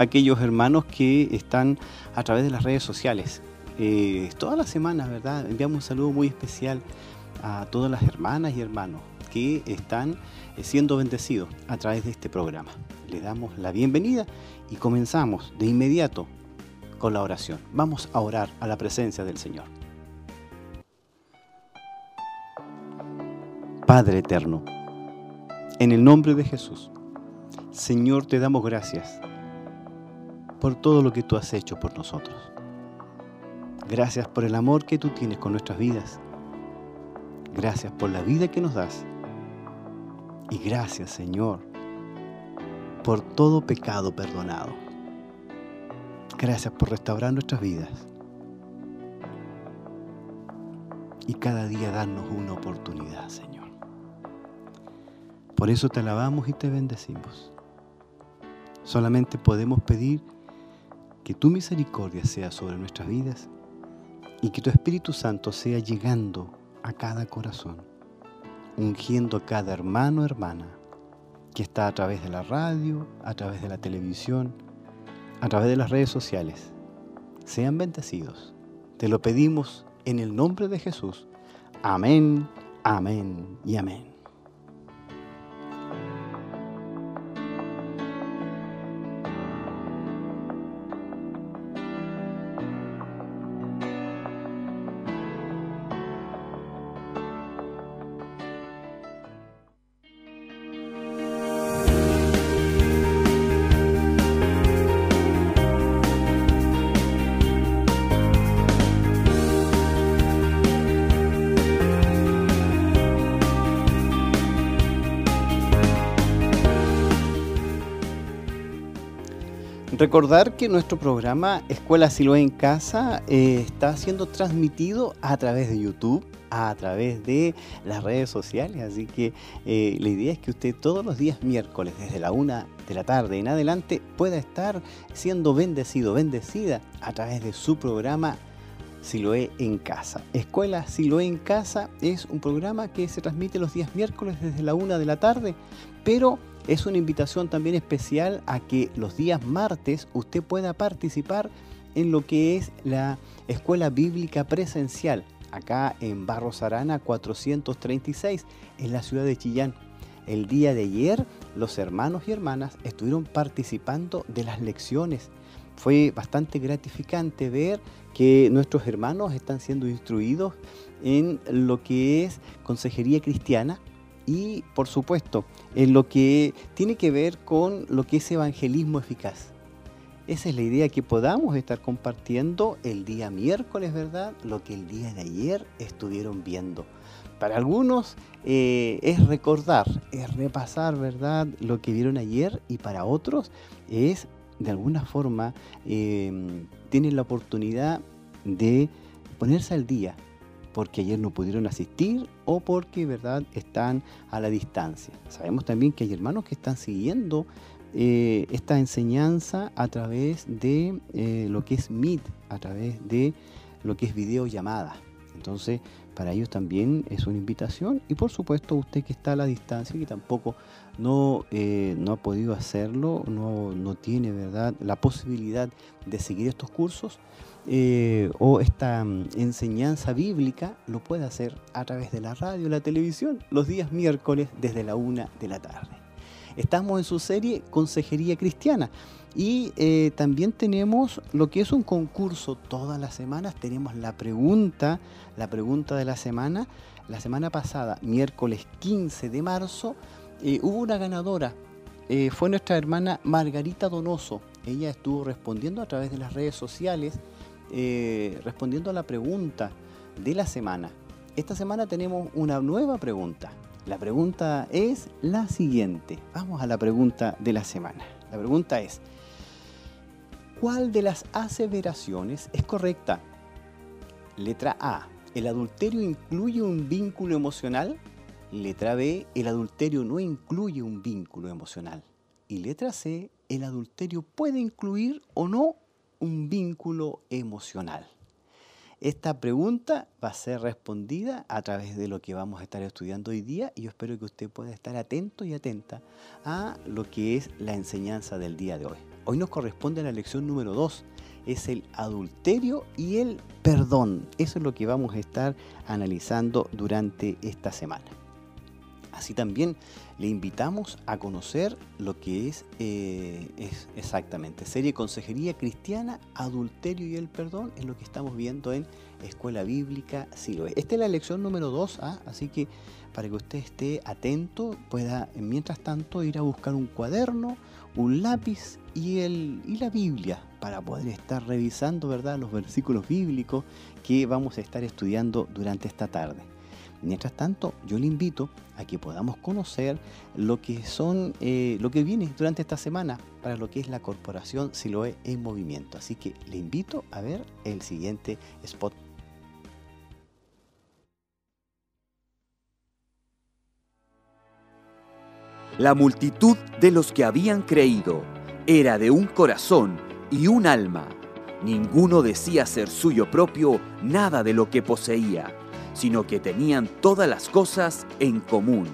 aquellos hermanos que están a través de las redes sociales. Eh, todas las semanas, ¿verdad? Enviamos un saludo muy especial a todas las hermanas y hermanos que están eh, siendo bendecidos a través de este programa. Les damos la bienvenida y comenzamos de inmediato con la oración. Vamos a orar a la presencia del Señor. Padre eterno, en el nombre de Jesús, Señor, te damos gracias por todo lo que tú has hecho por nosotros. Gracias por el amor que tú tienes con nuestras vidas. Gracias por la vida que nos das. Y gracias, Señor, por todo pecado perdonado. Gracias por restaurar nuestras vidas. Y cada día darnos una oportunidad, Señor. Por eso te alabamos y te bendecimos. Solamente podemos pedir que tu misericordia sea sobre nuestras vidas y que tu Espíritu Santo sea llegando a cada corazón, ungiendo a cada hermano o hermana que está a través de la radio, a través de la televisión, a través de las redes sociales. Sean bendecidos. Te lo pedimos en el nombre de Jesús. Amén, amén y amén. Recordar que nuestro programa Escuela Siloé en Casa eh, está siendo transmitido a través de YouTube, a través de las redes sociales, así que eh, la idea es que usted todos los días miércoles, desde la una de la tarde en adelante, pueda estar siendo bendecido, bendecida a través de su programa Siloé en Casa. Escuela Siloé en Casa es un programa que se transmite los días miércoles desde la una de la tarde, pero es una invitación también especial a que los días martes usted pueda participar en lo que es la escuela bíblica presencial, acá en Barros Arana 436, en la ciudad de Chillán. El día de ayer los hermanos y hermanas estuvieron participando de las lecciones. Fue bastante gratificante ver que nuestros hermanos están siendo instruidos en lo que es consejería cristiana, y por supuesto en lo que tiene que ver con lo que es evangelismo eficaz. Esa es la idea que podamos estar compartiendo el día miércoles, ¿verdad? Lo que el día de ayer estuvieron viendo. Para algunos eh, es recordar, es repasar, ¿verdad? Lo que vieron ayer y para otros es, de alguna forma, eh, tienen la oportunidad de ponerse al día, porque ayer no pudieron asistir o porque verdad están a la distancia. Sabemos también que hay hermanos que están siguiendo eh, esta enseñanza a través de eh, lo que es Meet, a través de lo que es videollamada. Entonces, para ellos también es una invitación y por supuesto usted que está a la distancia y que tampoco no, eh, no ha podido hacerlo, no, no tiene verdad la posibilidad de seguir estos cursos, eh, o esta mm, enseñanza bíblica lo puede hacer a través de la radio, la televisión, los días miércoles desde la una de la tarde. Estamos en su serie Consejería Cristiana y eh, también tenemos lo que es un concurso todas las semanas. Tenemos la pregunta, la pregunta de la semana. La semana pasada, miércoles 15 de marzo, eh, hubo una ganadora. fue nuestra hermana Margarita Donoso. Ella estuvo respondiendo a través de las redes sociales eh, respondiendo a la pregunta de la semana. Esta semana tenemos una nueva pregunta. La pregunta es la siguiente. Vamos a la pregunta de la semana. La pregunta es, ¿cuál de las aseveraciones es correcta? Letra A, ¿el adulterio incluye un vínculo emocional? Letra B, el adulterio no incluye un vínculo emocional. Y letra C, el adulterio puede incluir o no un vínculo emocional? Esta pregunta va a ser respondida a través de lo que vamos a estar estudiando hoy día y yo espero que usted pueda estar atento y atenta a lo que es la enseñanza del día de hoy. Hoy nos corresponde la lección número 2, es el adulterio y el perdón. Eso es lo que vamos a estar analizando durante esta semana. Así también le invitamos a conocer lo que es, eh, es, exactamente serie Consejería Cristiana, Adulterio y el Perdón, es lo que estamos viendo en Escuela Bíblica Siloé. Esta es la lección número 2, ¿ah? así que para que usted esté atento, pueda mientras tanto ir a buscar un cuaderno, un lápiz y, el, y la Biblia para poder estar revisando ¿verdad? los versículos bíblicos que vamos a estar estudiando durante esta tarde. Mientras tanto, yo le invito a que podamos conocer lo que son, eh, lo que viene durante esta semana para lo que es la corporación Siloé en movimiento. Así que le invito a ver el siguiente spot. La multitud de los que habían creído era de un corazón y un alma. Ninguno decía ser suyo propio nada de lo que poseía sino que tenían todas las cosas en común.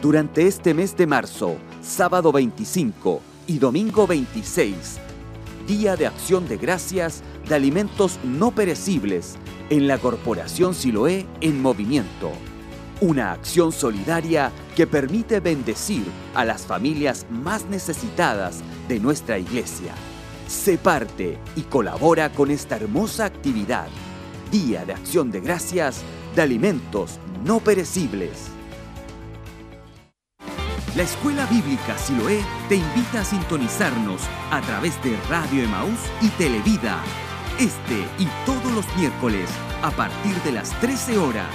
Durante este mes de marzo, sábado 25 y domingo 26, Día de Acción de Gracias de Alimentos No Perecibles en la Corporación Siloé en Movimiento. Una acción solidaria que permite bendecir a las familias más necesitadas de nuestra iglesia. Se parte y colabora con esta hermosa actividad Día de Acción de Gracias de Alimentos No Perecibles. La Escuela Bíblica Siloé te invita a sintonizarnos a través de Radio Emaús y Televida, este y todos los miércoles a partir de las 13 horas.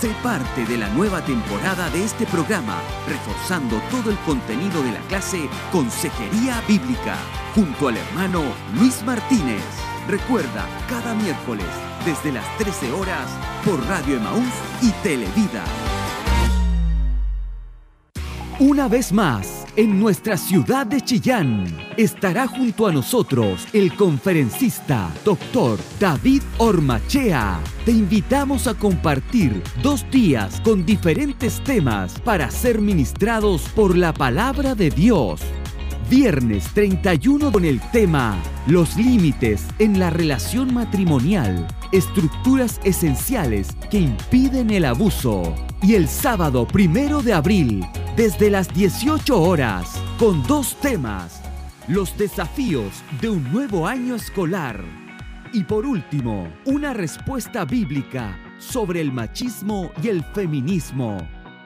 Sé parte de la nueva temporada de este programa, reforzando todo el contenido de la clase Consejería Bíblica, junto al hermano Luis Martínez. Recuerda, cada miércoles desde las 13 horas por Radio Emaús y Televida. Una vez más, en nuestra ciudad de Chillán, estará junto a nosotros el conferencista Dr. David Ormachea. Te invitamos a compartir dos días con diferentes temas para ser ministrados por la palabra de Dios. Viernes 31 con el tema Los límites en la relación matrimonial, estructuras esenciales que impiden el abuso. Y el sábado primero de abril, desde las 18 horas, con dos temas, los desafíos de un nuevo año escolar. Y por último, una respuesta bíblica sobre el machismo y el feminismo.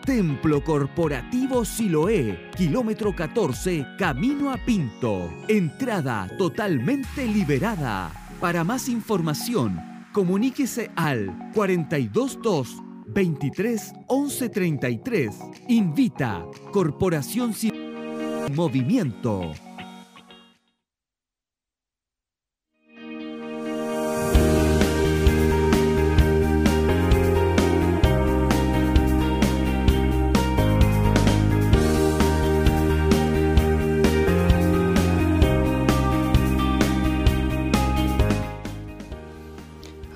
Templo Corporativo Siloé, kilómetro 14, camino a Pinto. Entrada totalmente liberada. Para más información, comuníquese al 422 23 11 33. Invita Corporación Siloé Movimiento.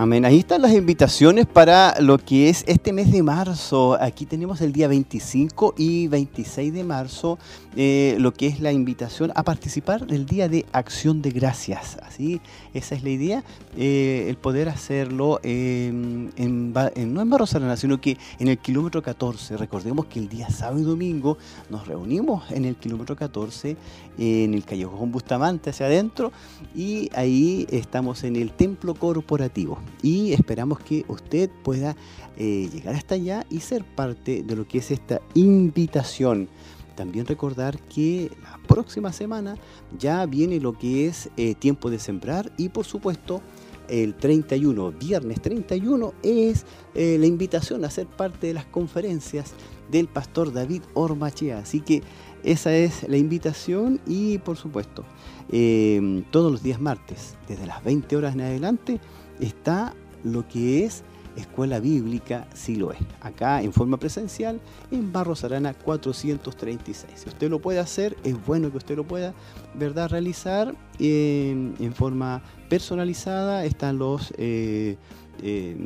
Amén. Ahí están las invitaciones para lo que es este mes de marzo. Aquí tenemos el día 25 y 26 de marzo, eh, lo que es la invitación a participar del Día de Acción de Gracias. Así, esa es la idea, eh, el poder hacerlo en, no en Barro Serena, sino que en el kilómetro 14. Recordemos que el día sábado y domingo nos reunimos en el kilómetro 14, en el Callejón Bustamante hacia adentro, y ahí estamos en el templo corporativo y esperamos que usted pueda eh, llegar hasta allá y ser parte de lo que es esta invitación. También recordar que la próxima semana ya viene lo que es eh, tiempo de sembrar y por supuesto el 31, viernes 31, es eh, la invitación a ser parte de las conferencias del pastor David Ormachea. Así que esa es la invitación y por supuesto todos los días martes, desde las 20 horas en adelante, está lo que es Escuela Bíblica Siloé, acá en forma presencial en Barros Arana 436. Si usted lo puede hacer, es bueno que usted lo pueda ¿verdad? realizar en forma personalizada. Están los, eh, eh,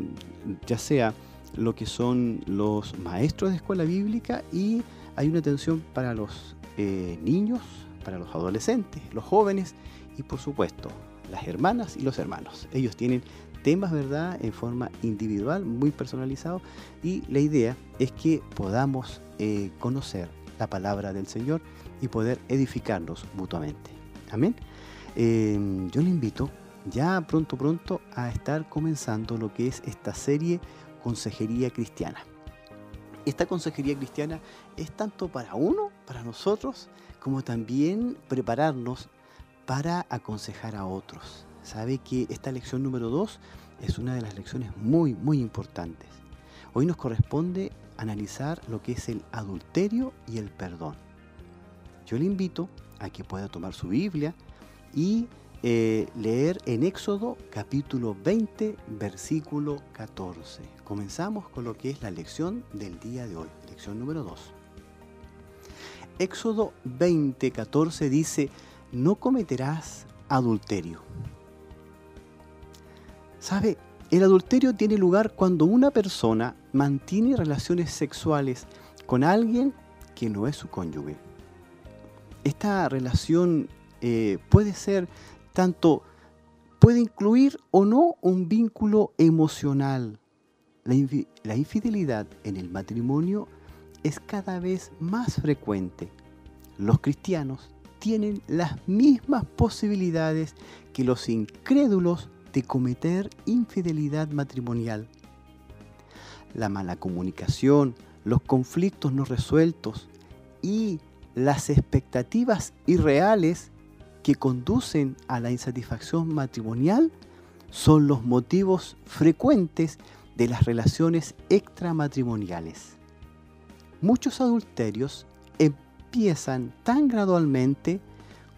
ya sea lo que son los maestros de escuela bíblica y hay una atención para los eh, niños, para los adolescentes, los jóvenes y por supuesto las hermanas y los hermanos. Ellos tienen temas, ¿verdad?, en forma individual, muy personalizado y la idea es que podamos eh, conocer la palabra del Señor y poder edificarnos mutuamente. Amén. Em, yo le invito ya pronto, pronto a estar comenzando lo que es esta serie Consejería Cristiana. Esta consejería cristiana es tanto para uno, para nosotros, como también prepararnos para aconsejar a otros. Sabe que esta lección número 2 es una de las lecciones muy, muy importantes. Hoy nos corresponde analizar lo que es el adulterio y el perdón. Yo le invito a que pueda tomar su Biblia y eh, leer en Éxodo capítulo 20, versículo 14. Comenzamos con lo que es la lección del día de hoy, lección número 2. Éxodo 20, 14 dice, no cometerás adulterio. ¿Sabe? El adulterio tiene lugar cuando una persona mantiene relaciones sexuales con alguien que no es su cónyuge. Esta relación eh, puede ser tanto, puede incluir o no un vínculo emocional. la infidelidad en el matrimonio es cada vez más frecuente. Los cristianos tienen las mismas posibilidades que los incrédulos de cometer infidelidad matrimonial. La mala comunicación, los conflictos no resueltos y las expectativas irreales que conducen a la insatisfacción matrimonial son los motivos frecuentes de las relaciones extramatrimoniales. Muchos adulterios empiezan tan gradualmente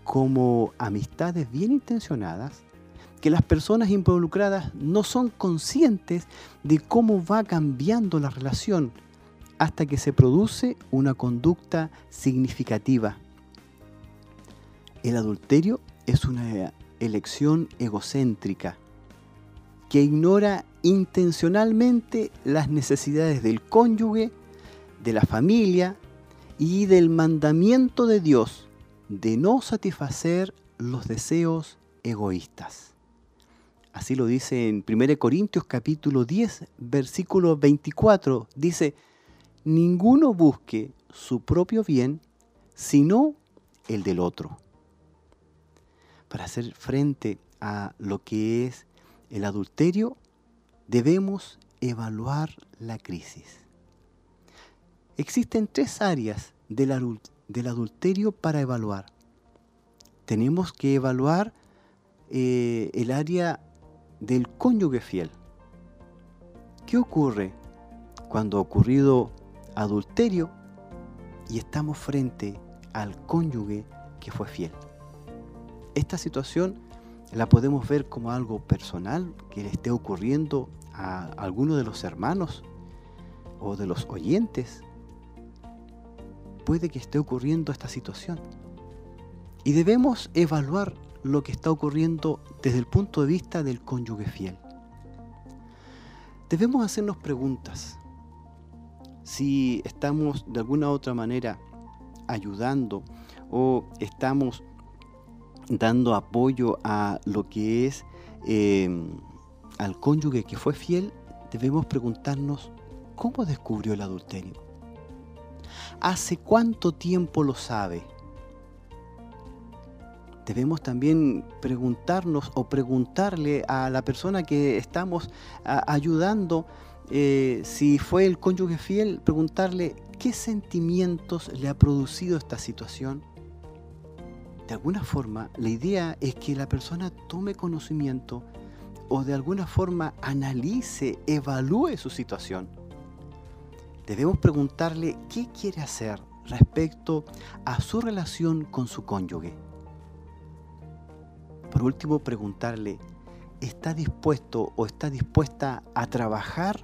como amistades bien intencionadas que las personas involucradas no son conscientes de cómo va cambiando la relación hasta que se produce una conducta significativa. El adulterio es una elección egocéntrica que ignora intencionalmente las necesidades del cónyuge, de la familia y del mandamiento de Dios de no satisfacer los deseos egoístas. Así lo dice en 1 Corintios capítulo 10, versículo 24. Dice, ninguno busque su propio bien, sino el del otro. Para hacer frente a lo que es el adulterio, debemos evaluar la crisis. Existen tres áreas del, adulterio para evaluar. Tenemos que evaluar eh, el área del cónyuge fiel. ¿Qué ocurre cuando ha ocurrido adulterio y estamos frente al cónyuge que fue fiel? Esta situación la podemos ver como algo personal que le esté ocurriendo a alguno de los hermanos o de los oyentes. Puede que esté ocurriendo esta situación. Y debemos evaluar lo que está ocurriendo desde el punto de vista del cónyuge fiel. Debemos hacernos preguntas. Si estamos de alguna otra manera ayudando o estamos dando apoyo a lo que es em, al cónyuge que fue fiel, debemos preguntarnos cómo descubrió el adulterio. ¿Hace cuánto tiempo lo sabe? debemos también preguntarnos o preguntarle a la persona que estamos ayudando, eh, si fue el cónyuge fiel, preguntarle qué sentimientos le ha producido esta situación. De alguna forma, la idea es que la persona tome conocimiento o de alguna forma analice, evalúe su situación. Debemos preguntarle qué quiere hacer respecto a su relación con su cónyuge. Por último, preguntarle, ¿está dispuesto o está dispuesta a trabajar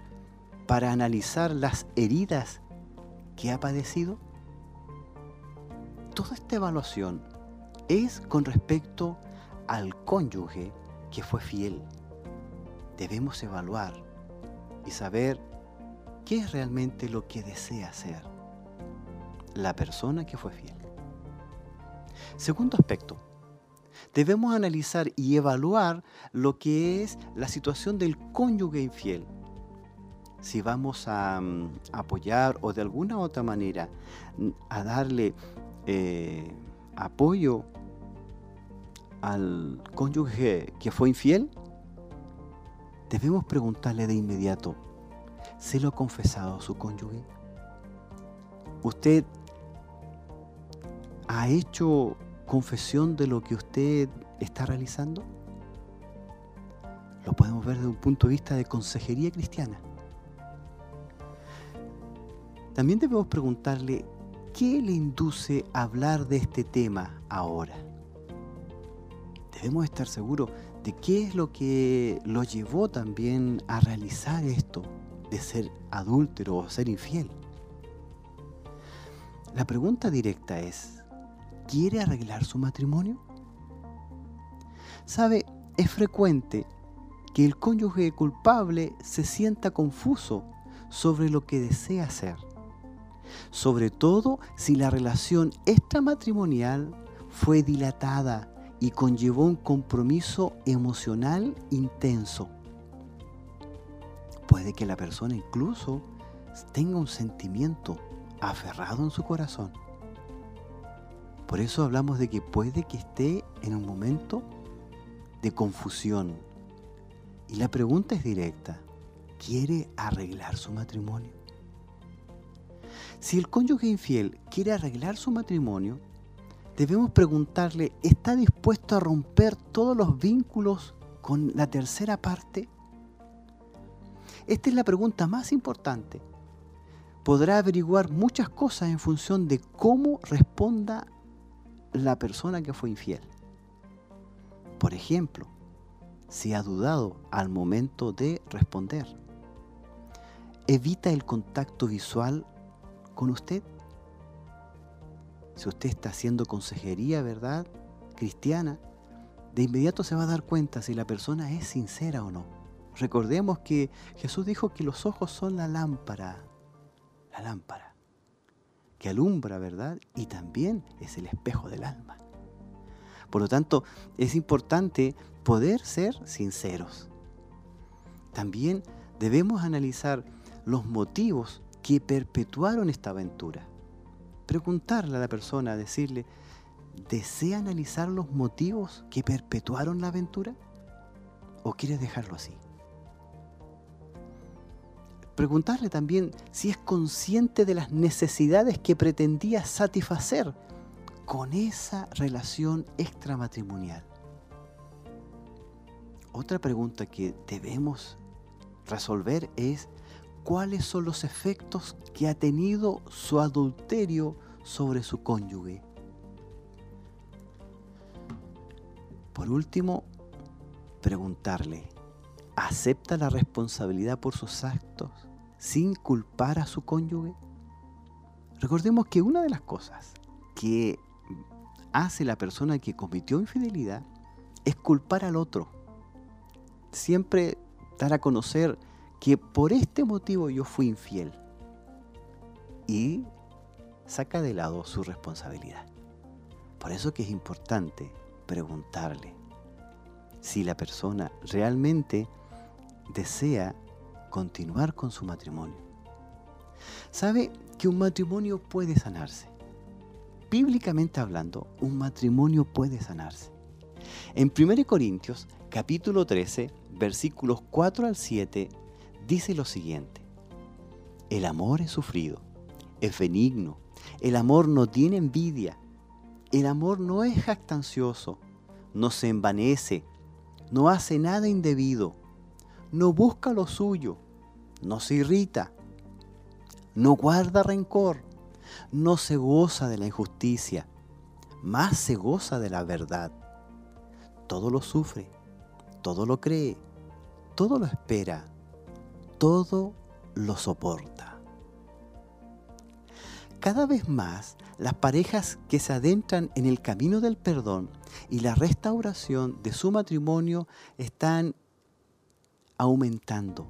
para analizar las heridas que ha padecido? Toda esta evaluación es con respecto al cónyuge que fue fiel. Debemos evaluar y saber qué es realmente lo que desea hacer la persona que fue fiel. Segundo aspecto, debemos analizar y evaluar lo que es la situación del cónyuge infiel. Si vamos a mm, apoyar o de alguna otra manera mm, a darle eh, apoyo al cónyuge que fue infiel, debemos preguntarle de inmediato, ¿se lo ha confesado su cónyuge? ¿Usted ha hecho confesión de lo que usted está realizando? Lo podemos ver desde un punto de vista de consejería cristiana. También debemos preguntarle, ¿qué le induce a hablar de este tema ahora? Debemos estar seguros de qué es lo que lo llevó también a realizar esto, de ser adúltero o ser infiel. La pregunta directa es, ¿quiere arreglar su matrimonio? Sabe, es frecuente que el cónyuge culpable se sienta confuso sobre lo que desea hacer, sobre todo si la relación extramatrimonial fue dilatada y conllevó un compromiso emocional intenso. Puede que la persona incluso tenga un sentimiento aferrado en su corazón. Por eso hablamos de que puede que esté en un momento de confusión. Y la pregunta es directa. ¿Quiere arreglar su matrimonio? Si el cónyuge infiel quiere arreglar su matrimonio, debemos preguntarle, ¿está dispuesto a romper todos los vínculos con la tercera parte? Esta es la pregunta más importante. Podrá averiguar muchas cosas en función de cómo responda la persona que fue infiel. Por ejemplo, si ha dudado al momento de responder. Evita el contacto visual con usted si usted está haciendo consejería, ¿verdad? Cristiana, de inmediato se va a dar cuenta si la persona es sincera o no. Recordemos que Jesús dijo que los ojos son la lámpara, la lámpara, que alumbra, ¿verdad? Y también es el espejo del alma. Por lo tanto, es importante poder ser sinceros. También debemos analizar los motivos que perpetuaron esta aventura preguntarle a la persona, decirle, ¿desea analizar los motivos que perpetuaron la aventura? ¿O quieres dejarlo así? Preguntarle también si es consciente de las necesidades que pretendía satisfacer con esa relación extramatrimonial. Otra pregunta que debemos resolver es cuáles son los efectos que ha tenido su adulterio sobre su cónyuge. Por último, preguntarle, ¿acepta la responsabilidad por sus actos sin culpar a su cónyuge? Recordemos que una de las cosas que hace la persona que cometió infidelidad es culpar al otro. Siempre dar a conocer que por este motivo yo fui infiel. Y saca de lado su responsabilidad. Por eso que es importante preguntarle si la persona realmente desea continuar con su matrimonio. Sabe que un matrimonio puede sanarse. Bíblicamente hablando, un matrimonio puede sanarse. En 1 Corintios capítulo 13, versículos 4 al 7 dice lo siguiente, el amor es sufrido, es benigno, el amor no tiene envidia, el amor no es jactancioso, no se envanece, no hace nada indebido, no busca lo suyo, no se irrita, no guarda rencor, no se goza de la injusticia, más se goza de la verdad. Todo lo sufre, todo lo cree, todo lo espera todo lo soporta. Cada vez más, las parejas que se adentran en el camino del perdón y la restauración de su matrimonio están aumentando.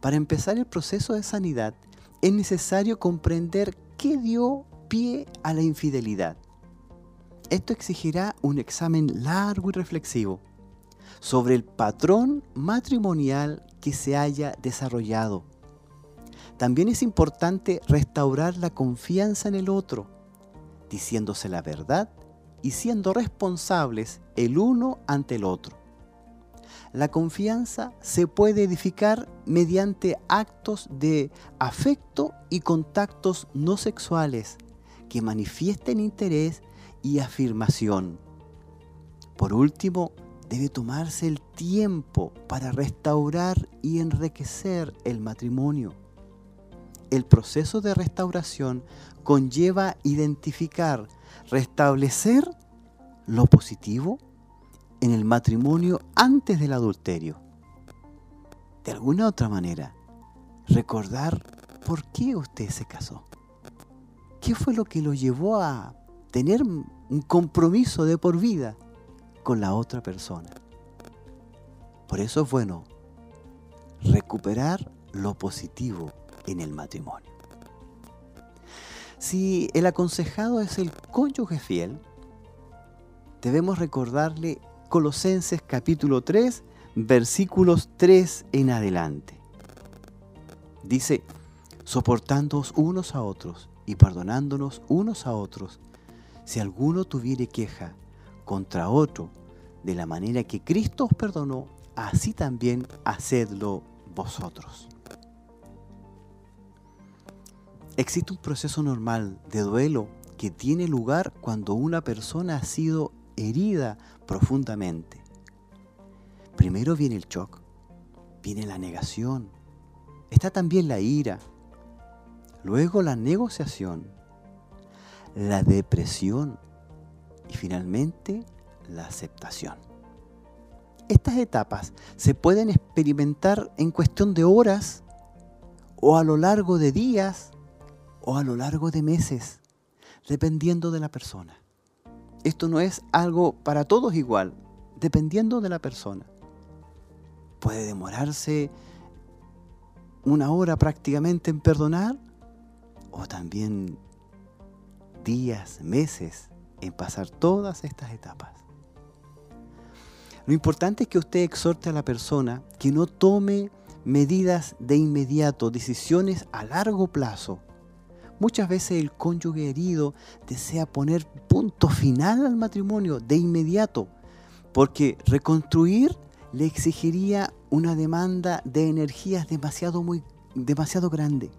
Para empezar el proceso de sanidad es necesario comprender qué dio pie a la infidelidad. esto exigirá un examen largo y reflexivo sobre el patrón matrimonial que se haya desarrollado. También es importante restaurar la confianza en el otro, diciéndose la verdad y siendo responsables el uno ante el otro. La confianza se puede edificar mediante actos de afecto y contactos no sexuales que manifiesten interés y afirmación. Por último, debe tomarse el tiempo para restaurar y enriquecer el matrimonio. El proceso de restauración conlleva identificar, restablecer lo positivo en el matrimonio antes del adulterio. De alguna otra manera, recordar por qué usted se casó. ¿Qué fue lo que lo llevó a tener un compromiso de por vida con la otra persona? Por eso es bueno recuperar lo positivo en el matrimonio. Si el aconsejado es el cónyuge fiel, debemos recordarle Colosenses capítulo 3, versículos 3 en adelante. Dice, soportándoos unos a otros y perdonándonos unos a otros, si alguno tuviere queja contra otro, de la manera que Cristo os perdonó, así también hacedlo vosotros. Existe un proceso normal de duelo que tiene lugar cuando una persona ha sido herida profundamente. Primero viene el shock, viene la negación, está también la ira, luego la negociación, la depresión y finalmente la aceptación. Estas etapas se pueden experimentar en cuestión de horas o a lo largo de días o a lo largo de meses, dependiendo de la persona. Esto no es algo para todos igual, dependiendo de la persona. Puede demorarse una hora prácticamente en perdonar o también días, meses en pasar todas estas etapas. Lo importante es que usted exhorte a la persona que no tome medidas de inmediato, decisiones a largo plazo, Muchas veces el cónyuge herido desea poner punto final al matrimonio de inmediato, porque reconstruir le exigiría una demanda de energías demasiado, muy, demasiado grande.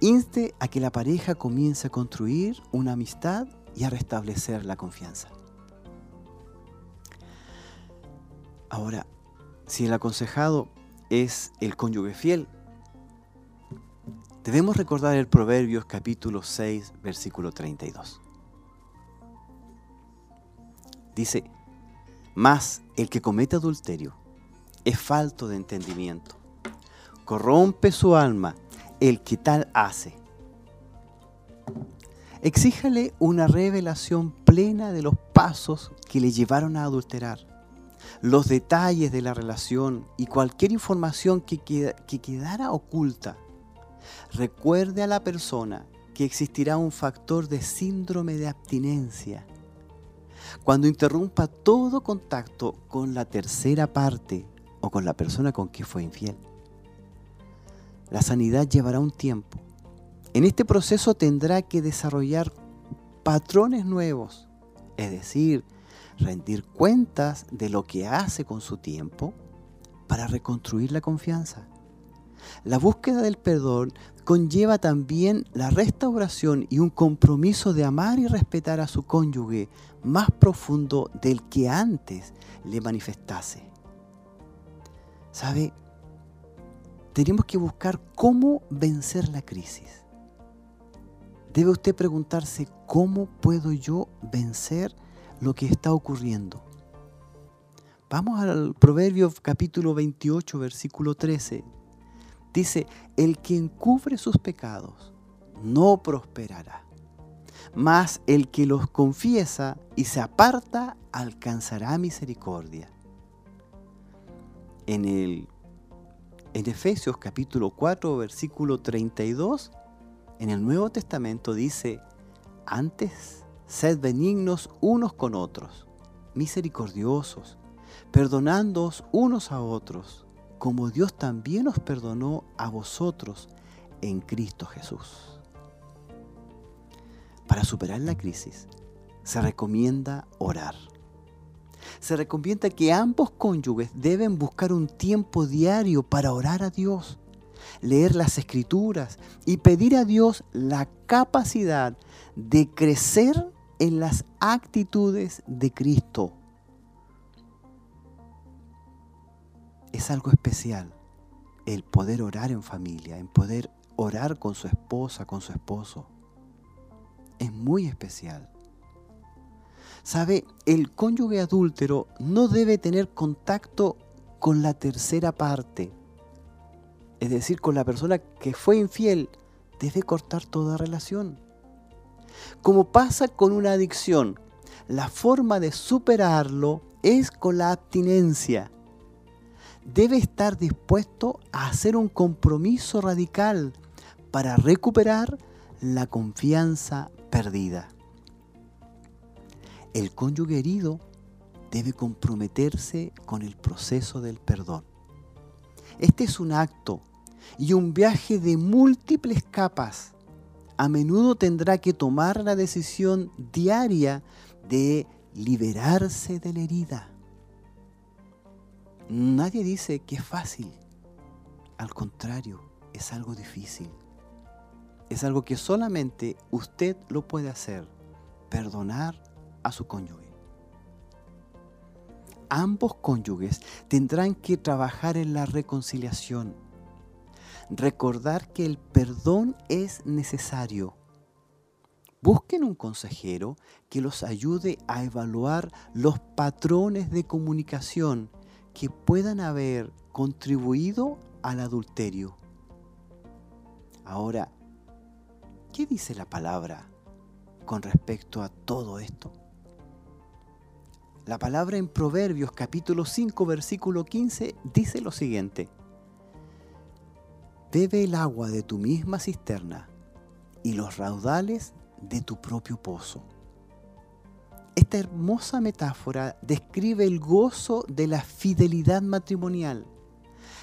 Inste a que la pareja comience a construir una amistad y a restablecer la confianza. Ahora, si el aconsejado es el cónyuge fiel, debemos recordar el Proverbios capítulo 6, versículo 32. Dice, mas el que comete adulterio es falto de entendimiento, corrompe su alma el que tal hace. Exíjale una revelación plena de los pasos que le llevaron a adulterar, los detalles de la relación y cualquier información que, que quedara oculta Recuerde a la persona que existirá un factor de síndrome de abstinencia. Cuando interrumpa todo contacto con la tercera parte o con la persona con que fue infiel. La sanidad llevará un tiempo. En este proceso tendrá que desarrollar patrones nuevos, es decir, rendir cuentas de lo que hace con su tiempo para reconstruir la confianza. La búsqueda del perdón conlleva también la restauración y un compromiso de amar y respetar a su cónyuge más profundo del que antes le manifestase. ¿Sabe? Tenemos que buscar cómo vencer la crisis. Debe usted preguntarse cómo puedo yo vencer lo que está ocurriendo. Vamos al Proverbio capítulo 28, versículo 13. Dice, el que encubre sus pecados no prosperará, mas el que los confiesa y se aparta alcanzará misericordia. En, el, en Efesios capítulo 4, versículo 32, en el Nuevo Testamento dice, Antes, sed benignos unos con otros, misericordiosos, perdonándoos unos a otros, como Dios también os perdonó a vosotros en Cristo Jesús. Para superar la crisis, se recomienda orar. Se recomienda que ambos cónyuges deben buscar un tiempo diario para orar a Dios, leer las escrituras y pedir a Dios la capacidad de crecer en las actitudes de Cristo. Es algo especial el poder orar en familia, en poder orar con su esposa, con su esposo. Es muy especial. Sabe, el cónyuge adúltero no debe tener contacto con la tercera parte. Es decir, con la persona que fue infiel, debe cortar toda relación. Como pasa con una adicción, la forma de superarlo es con la abstinencia. Debe estar dispuesto a hacer un compromiso radical para recuperar la confianza perdida. El cónyuge herido debe comprometerse con el proceso del perdón. Este es un acto y un viaje de múltiples capas. A menudo tendrá que tomar la decisión diaria de liberarse de la herida. Nadie dice que es fácil. Al contrario, es algo difícil. Es algo que solamente usted lo puede hacer. Perdonar a su cónyuge. Ambos cónyuges tendrán que trabajar en la reconciliación. Recordar que el perdón es necesario. Busquen un consejero que los ayude a evaluar los patrones de comunicación que puedan haber contribuido al adulterio. Ahora, ¿qué dice la palabra con respecto a todo esto? La palabra en Proverbios capítulo 5 versículo 15 dice lo siguiente. Bebe el agua de tu misma cisterna y los raudales de tu propio pozo. Esta hermosa metáfora describe el gozo de la fidelidad matrimonial.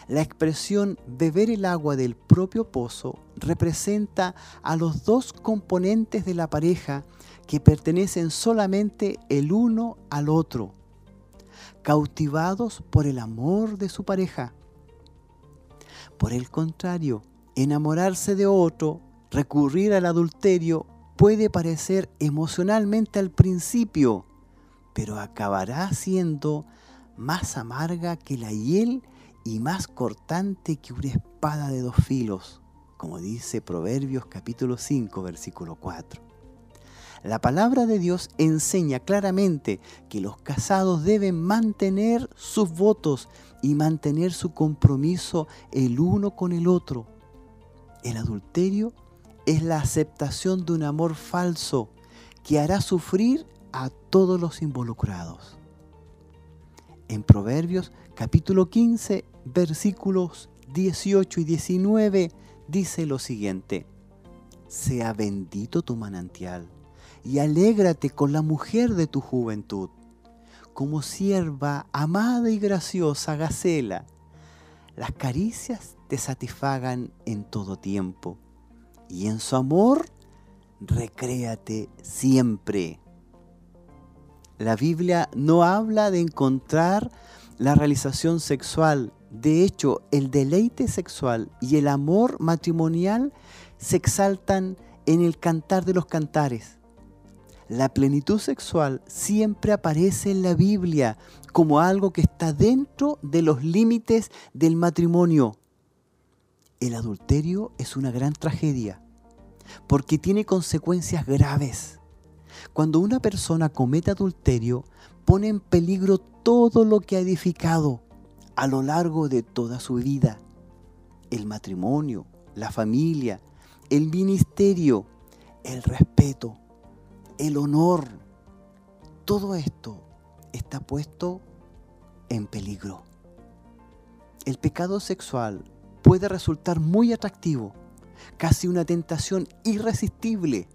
La expresión beber el agua del propio pozo representa a los dos componentes de la pareja que pertenecen solamente el uno al otro, cautivados por el amor de su pareja. Por el contrario, enamorarse de otro, recurrir al adulterio, puede parecer emocionalmente al principio, pero acabará siendo más amarga que la hiel y más cortante que una espada de dos filos, como dice Proverbios capítulo 5, versículo 4. La palabra de Dios enseña claramente que los casados deben mantener sus votos y mantener su compromiso el uno con el otro. El adulterio es la aceptación de un amor falso que hará sufrir a todos los involucrados. En Proverbios capítulo 15 versículos 18 y 19 dice lo siguiente, sea bendito tu manantial y alégrate con la mujer de tu juventud, como sierva amada y graciosa Gacela. Las caricias te satisfagan en todo tiempo, y en su amor recréate siempre. La Biblia no habla de encontrar la realización sexual. De hecho, el deleite sexual y el amor matrimonial se exaltan en el cantar de los cantares. La plenitud sexual siempre aparece en la Biblia como algo que está dentro de los límites del matrimonio. El adulterio es una gran tragedia porque tiene consecuencias graves. Cuando una persona comete adulterio, pone en peligro todo lo que ha edificado a lo largo de toda su vida. El matrimonio, la familia, el ministerio, el respeto, el honor, todo esto está puesto en peligro. El pecado sexual puede resultar muy atractivo, casi una tentación irresistible.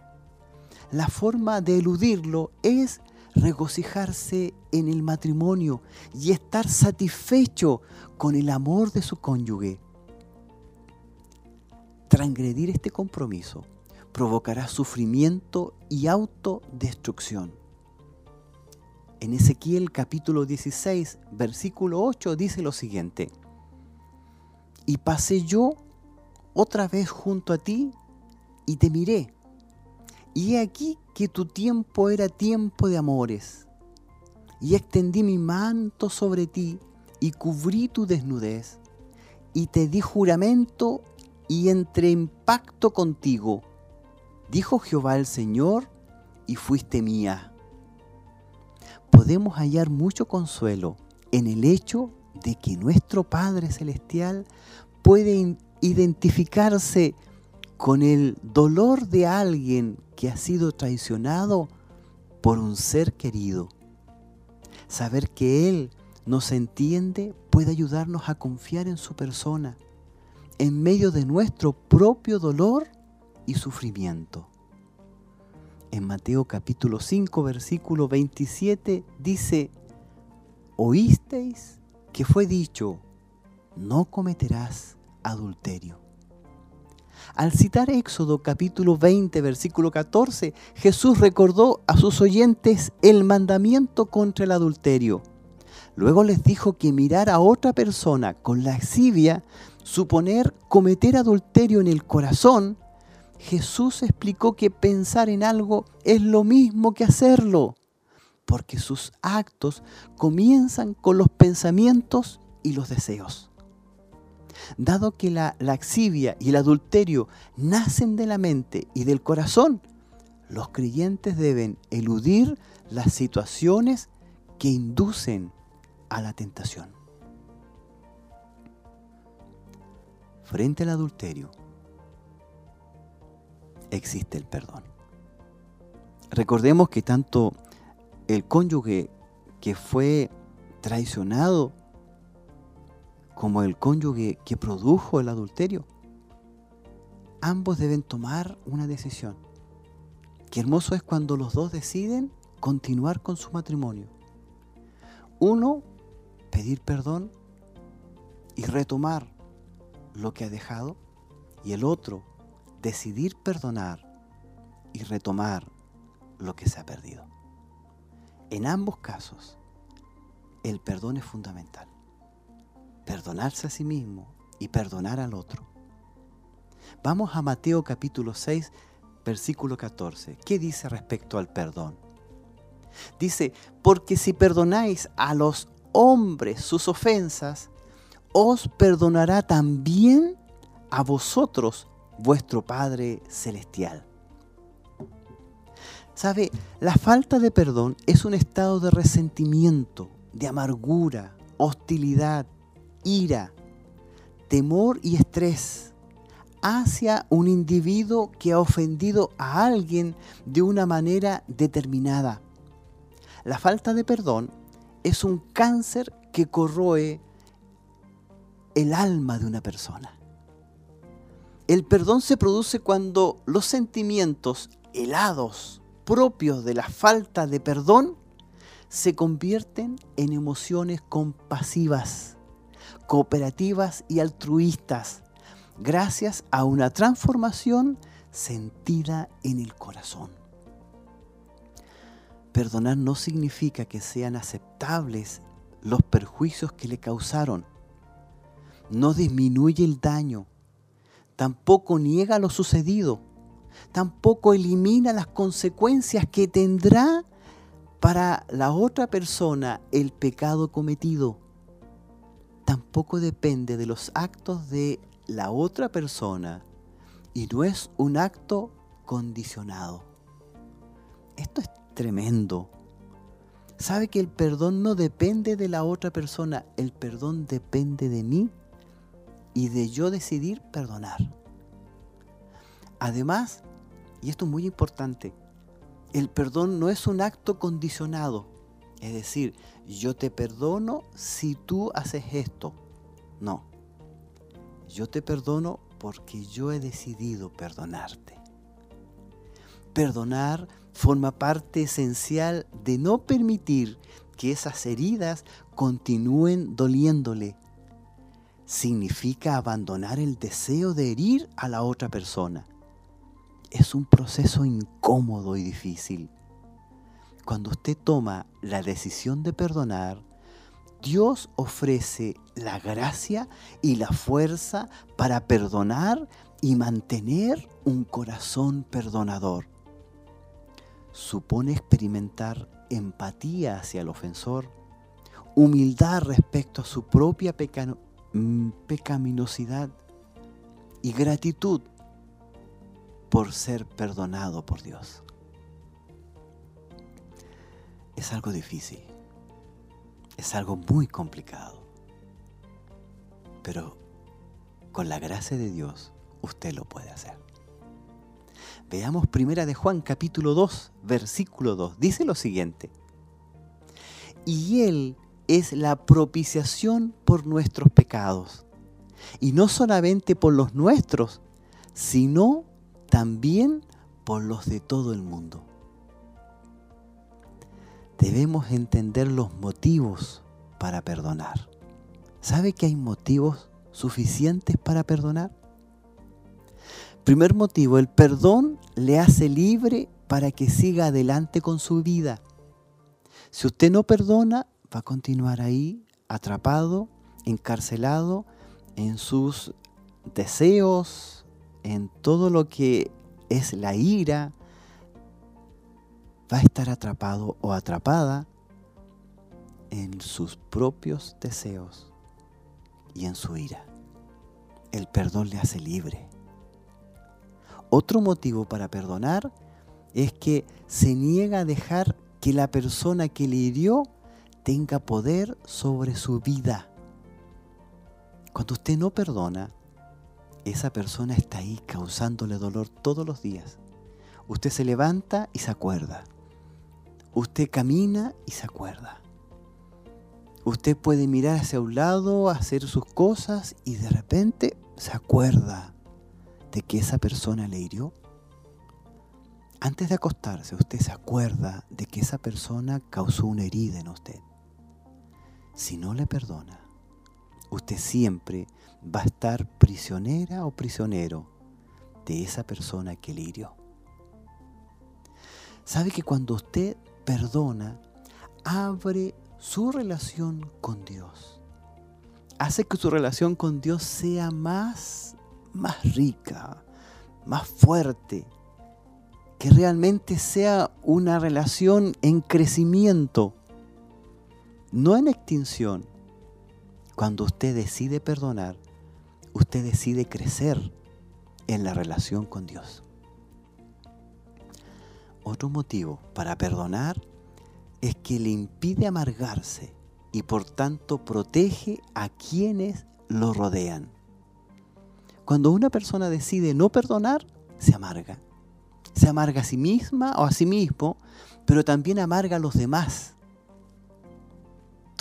la forma de eludirlo es regocijarse en el matrimonio y estar satisfecho con el amor de su cónyuge. Transgredir este compromiso provocará sufrimiento y autodestrucción. En Ezequiel capítulo 16, versículo 8 dice lo siguiente, y pasé yo otra vez junto a ti y te miré, y he aquí que tu tiempo era tiempo de amores, y extendí mi manto sobre ti y cubrí tu desnudez, y te di juramento y entré en pacto contigo, dijo Jehová el Señor, y fuiste mía. Podemos hallar mucho consuelo en el hecho de que nuestro Padre Celestial puede identificarse con el dolor de alguien que ha sido traicionado por un ser querido. Saber que Él nos entiende puede ayudarnos a confiar en su persona en medio de nuestro propio dolor y sufrimiento en Mateo capítulo 5, versículo 27, dice, oísteis que fue dicho, no cometerás adulterio. Al citar Éxodo capítulo 20, versículo 14, Jesús recordó a sus oyentes el mandamiento contra el adulterio. Luego les dijo que mirar a otra persona con lascivia, suponer cometer adulterio en el corazón, Jesús explicó que pensar en algo es lo mismo que hacerlo, porque sus actos comienzan con los pensamientos y los deseos. Dado que la laxivia y el adulterio nacen de la mente y del corazón, los creyentes deben eludir las situaciones que inducen a la tentación. Frente al adulterio, existe el perdón. Recordemos que tanto el cónyuge que fue traicionado como el cónyuge que produjo el adulterio, ambos deben tomar una decisión. Qué hermoso es cuando los dos deciden continuar con su matrimonio. Uno, pedir perdón y retomar lo que ha dejado, y el otro, decidir perdonar y retomar lo que se ha perdido. En ambos casos, el perdón es fundamental. Perdonarse a sí mismo y perdonar al otro. Vamos a Mateo capítulo 6, versículo 14. ¿Qué dice respecto al perdón? Dice, porque si perdonáis a los hombres sus ofensas, os perdonará también a vosotros vuestro Padre Celestial. ¿Sabe? La falta de perdón es un estado de resentimiento, de amargura, hostilidad, ira, temor y estrés hacia un individuo que ha ofendido a alguien de una manera determinada. La falta de perdón es un cáncer que corroe el alma de una persona. El perdón se produce cuando los sentimientos helados propios de la falta de perdón se convierten en emociones compasivas, cooperativas y altruistas, gracias a una transformación sentida en el corazón. Perdonar no significa que sean aceptables los perjuicios que le causaron. No disminuye el daño, tampoco niega lo sucedido, tampoco elimina las consecuencias que tendrá para la otra persona el pecado cometido. Tampoco depende de los actos de la otra persona y no es un acto condicionado. Esto es tremendo. Sabe que el perdón no depende de la otra persona, el perdón depende de mí y de yo decidir perdonar. Además, y esto es muy importante, el perdón no es un acto condicionado. Es decir, yo te perdono si tú haces esto. No. Yo te perdono porque yo he decidido perdonarte. Perdonar forma parte esencial de no permitir que esas heridas continúen doliéndole. Significa abandonar el deseo de herir a la otra persona. Es un proceso incómodo y difícil. Cuando usted toma la decisión de perdonar, Dios ofrece la gracia y la fuerza para perdonar y mantener un corazón perdonador. Supone experimentar empatía hacia el ofensor, humildad respecto a su propia mm, pecaminosidad y gratitud por ser perdonado por Dios. Es algo difícil, es algo muy complicado, pero con la gracia de Dios usted lo puede hacer. Veamos primera de Juan capítulo 2, versículo 2. Dice lo siguiente. Y Él es la propiciación por nuestros pecados. Y no solamente por los nuestros, sino también por los de todo el mundo. Debemos entender los motivos para perdonar. ¿Sabe que hay motivos suficientes para perdonar? Primer motivo, el perdón le hace libre para que siga adelante con su vida. Si usted no perdona, va a continuar ahí, atrapado, encarcelado en sus deseos, en todo lo que es la ira, va a estar atrapado o atrapada en sus propios deseos y en su ira. El perdón le hace libre. Otro motivo para perdonar es que se niega a dejar que la persona que le hirió tenga poder sobre su vida. Cuando usted no perdona, esa persona está ahí causándole dolor todos los días. Usted se levanta y se acuerda. Usted camina y se acuerda. Usted puede mirar hacia un lado, hacer sus cosas y de repente se acuerda de que esa persona le hirió? Antes de acostarse, usted se acuerda de que esa persona causó una herida en usted. Si no le perdona, usted siempre va a estar prisionera o prisionero de esa persona que le hirió. ¿Sabe que cuando usted perdona, abre su relación con Dios? Hace que su relación con Dios sea más más rica, más fuerte, que realmente sea una relación en crecimiento, no en extinción. Cuando usted decide perdonar, usted decide crecer en la relación con Dios. Otro motivo para perdonar es que le impide amargarse y por tanto protege a quienes lo rodean. Cuando una persona decide no perdonar, se amarga. Se amarga a sí misma o a sí mismo, pero también amarga a los demás.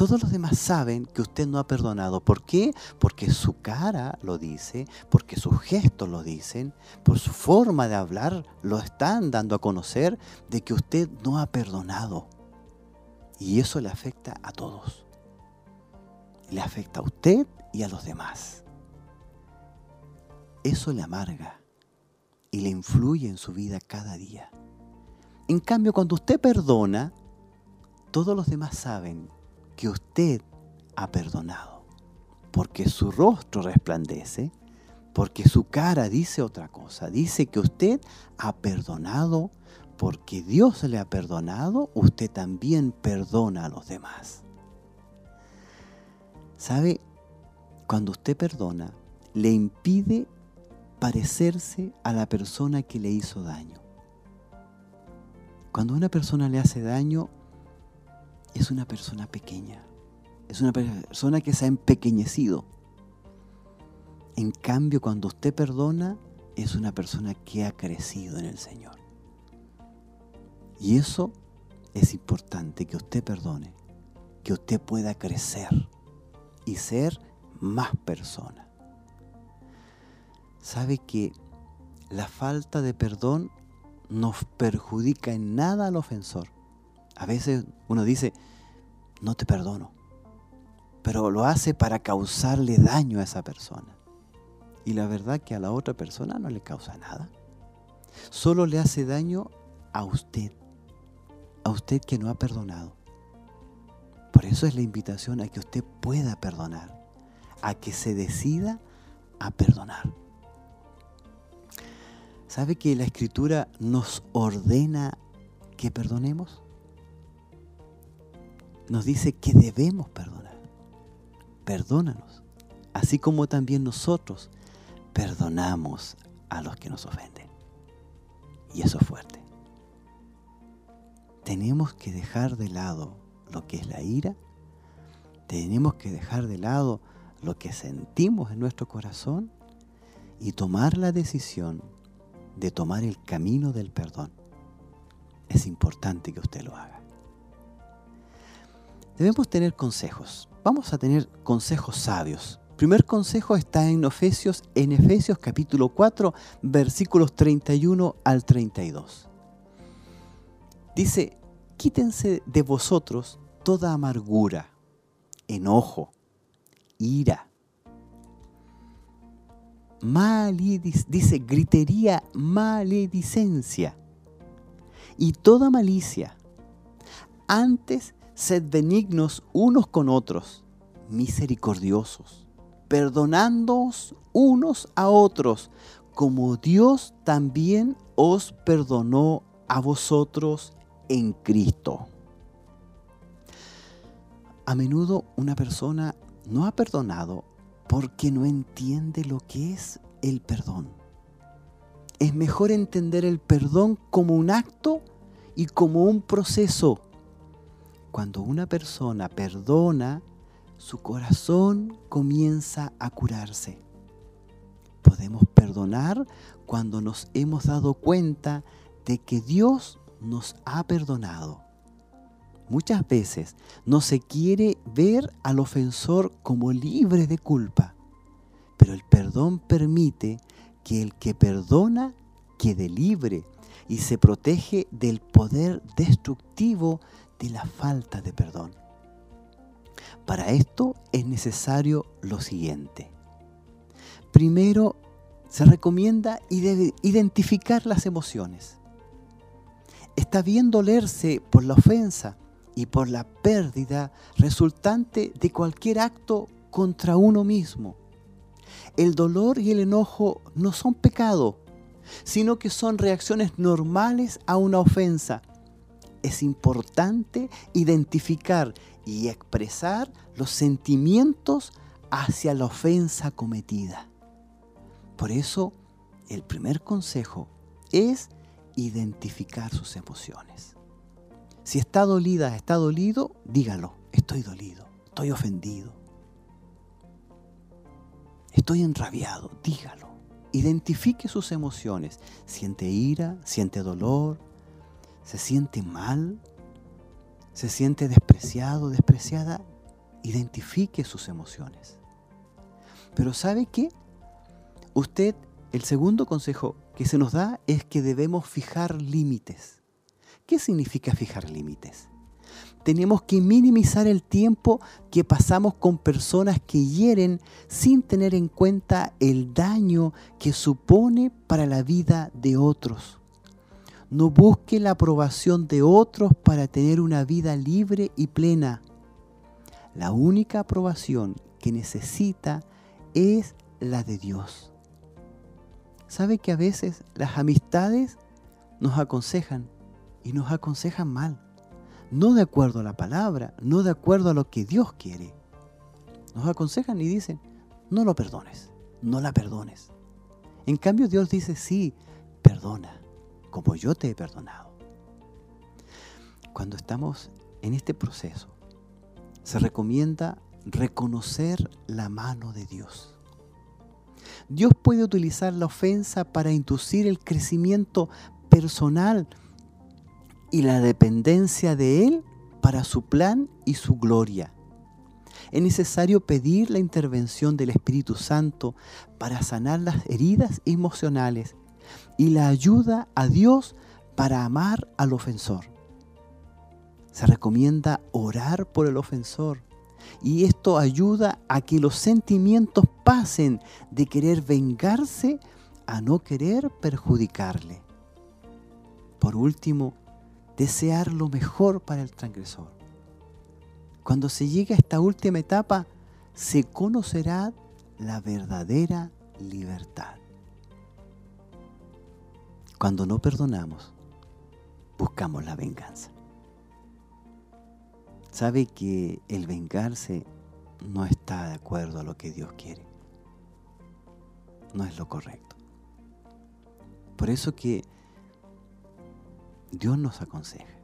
Todos los demás saben que usted no ha perdonado. ¿Por qué? Porque su cara lo dice, porque sus gestos lo dicen, por su forma de hablar lo están dando a conocer de que usted no ha perdonado. Y eso le afecta a todos. Le afecta a usted y a los demás eso le amarga y le influye en su vida cada día. En cambio, cuando usted perdona, todos los demás saben que usted ha perdonado, porque su rostro resplandece, porque su cara dice otra cosa, dice que usted ha perdonado, porque Dios le ha perdonado, usted también perdona a los demás. ¿Sabe? Cuando usted perdona, le impide parecerse a la persona que le hizo daño. Cuando una persona le hace daño, es una persona pequeña, es una persona que se ha empequeñecido. En cambio, cuando usted perdona, es una persona que ha crecido en el Señor. Y eso es importante, que usted perdone, que usted pueda crecer y ser más persona sabe que la falta de perdón nos perjudica en nada al ofensor. A veces uno dice, no te perdono, pero lo hace para causarle daño a esa persona. Y la verdad que a la otra persona no le causa nada. Solo le hace daño a usted, a usted que no ha perdonado. Por eso es la invitación a que usted pueda perdonar, a que se decida a perdonar. ¿Sabe que la escritura nos ordena que perdonemos? Nos dice que debemos perdonar. Perdónanos, así como también nosotros perdonamos a los que nos ofenden. Y eso es fuerte. Tenemos que dejar de lado lo que es la ira, tenemos que dejar de lado lo que sentimos en nuestro corazón y tomar la decisión de tomar el camino del perdón. Es importante que usted lo haga. Debemos tener consejos. Vamos a tener consejos sabios. primer consejo está en Efesios, en Efesios capítulo 4, versículos 31 al 32. Dice, quítense de vosotros toda amargura, enojo, ira, dice gritería, maledicencia y toda malicia. Antes sed benignos unos con otros, misericordiosos, perdonándoos unos a otros, como Dios también os perdonó a vosotros en Cristo. A menudo una persona no ha perdonado porque no entiende lo que es el perdón. Es mejor entender el perdón como un acto y como un proceso. Cuando una persona perdona, su corazón comienza a curarse. Podemos perdonar cuando nos hemos dado cuenta de que Dios nos ha perdonado. Muchas veces no se quiere ver al ofensor como libre de culpa, pero el perdón permite que el que perdona quede libre y se protege del poder destructivo de la falta de perdón. Para esto es necesario lo siguiente. Primero, se recomienda identificar las emociones. Está bien dolerse por la ofensa, y por la pérdida resultante de cualquier acto contra uno mismo. El dolor y el enojo no son pecado, sino que son reacciones normales a una ofensa. Es importante identificar y expresar los sentimientos hacia la ofensa cometida. Por eso, el primer consejo es identificar sus emociones. Si está dolida, está dolido, dígalo, estoy dolido, estoy ofendido, estoy enrabiado, dígalo. Identifique sus emociones. Siente ira, siente dolor, se siente mal, se siente despreciado, despreciada. Identifique sus emociones. Pero ¿sabe qué? Usted, el segundo consejo que se nos da es que debemos fijar límites. ¿Qué significa fijar límites? Tenemos que minimizar el tiempo que pasamos con personas que hieren sin tener en cuenta el daño que supone para la vida de otros. No busque la aprobación de otros para tener una vida libre y plena. La única aprobación que necesita es la de Dios. ¿Sabe que a veces las amistades nos aconsejan? y nos aconsejan mal. No de acuerdo a la palabra, no de acuerdo a lo que Dios quiere. Nos aconsejan y dicen, no lo perdones, no la perdones. En cambio Dios dice, sí, perdona, como yo te he perdonado. Cuando estamos en este proceso, se recomienda reconocer la mano de Dios. Dios puede utilizar la ofensa para inducir el crecimiento personal y la dependencia de Él para su plan y su gloria. Es necesario pedir la intervención del Espíritu Santo para sanar las heridas emocionales y la ayuda a Dios para amar al ofensor. Se recomienda orar por el ofensor. Y esto ayuda a que los sentimientos pasen de querer vengarse a no querer perjudicarle. Por último, desear lo mejor para el transgresor. Cuando se llegue a esta última etapa, se conocerá la verdadera libertad. Cuando no perdonamos, buscamos la venganza. Sabe que el vengarse no está de acuerdo a lo que Dios quiere. No es lo correcto. Por eso que Dios nos aconseja.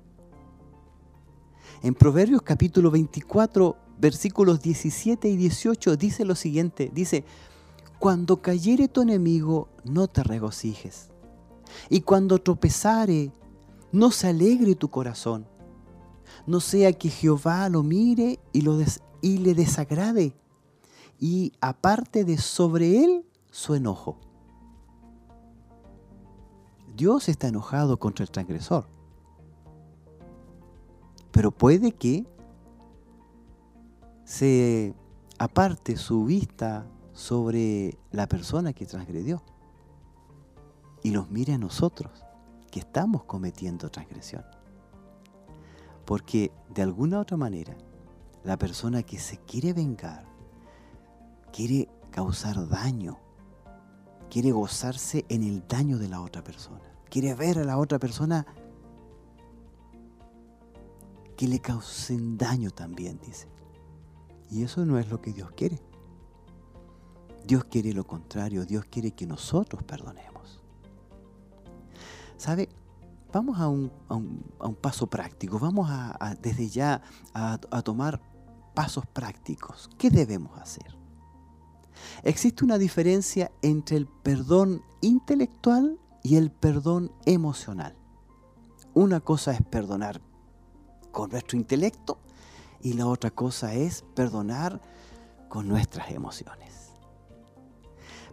En Proverbios capítulo 24, versículos 17 y 18 dice lo siguiente, dice, cuando cayere tu enemigo, no te regocijes, y cuando tropezare, no se alegre tu corazón, no sea que Jehová lo mire y, le desagrade, y aparte de sobre él su enojo. Dios está enojado contra el transgresor. Pero puede que se aparte su vista sobre la persona que transgredió y los mire a nosotros que estamos cometiendo transgresión. Porque de alguna otra manera, la persona que se quiere vengar, quiere causar daño, quiere gozarse en el daño de la otra persona, quiere ver a la otra persona que le causen daño también, dice. Y eso no es lo que Dios quiere. Dios quiere lo contrario, Dios quiere que nosotros perdonemos. ¿Sabe? Vamos a un, paso práctico, vamos a, desde ya a tomar pasos prácticos. ¿Qué debemos hacer? Existe una diferencia entre el perdón intelectual y el perdón emocional. Una cosa es perdonar con nuestro intelecto y la otra cosa es perdonar con nuestras emociones.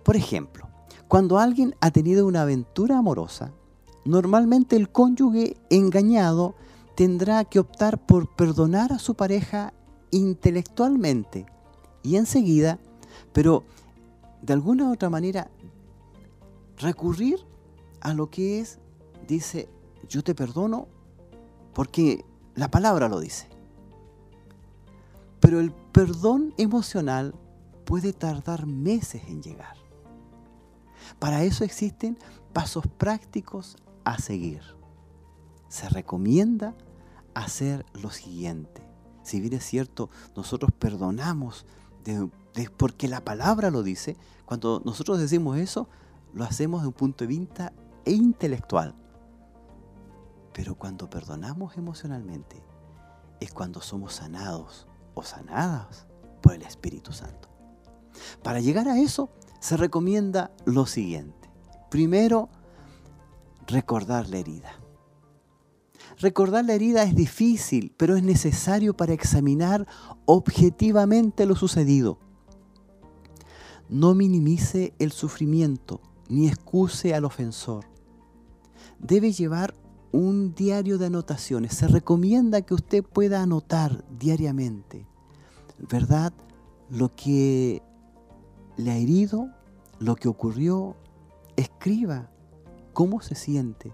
Por ejemplo, cuando alguien ha tenido una aventura amorosa, normalmente el cónyuge engañado tendrá que optar por perdonar a su pareja intelectualmente y enseguida, pero de alguna u otra manera recurrir a lo que es, dice, yo te perdono porque la palabra lo dice. Pero el perdón emocional puede tardar meses en llegar. Para eso existen pasos prácticos a seguir. Se recomienda hacer lo siguiente. Si bien es cierto, nosotros perdonamos porque la palabra lo dice, cuando nosotros decimos eso, lo hacemos de un punto de vista intelectual. Pero cuando perdonamos emocionalmente es cuando somos sanados o sanadas por el Espíritu Santo. Para llegar a eso se recomienda lo siguiente. Primero, recordar la herida. Recordar la herida es difícil, pero es necesario para examinar objetivamente lo sucedido. No minimice el sufrimiento ni excuse al ofensor. Debe llevar un diario de anotaciones. Se recomienda que usted pueda anotar diariamente, ¿verdad? Lo que le ha herido, lo que ocurrió, escriba cómo se siente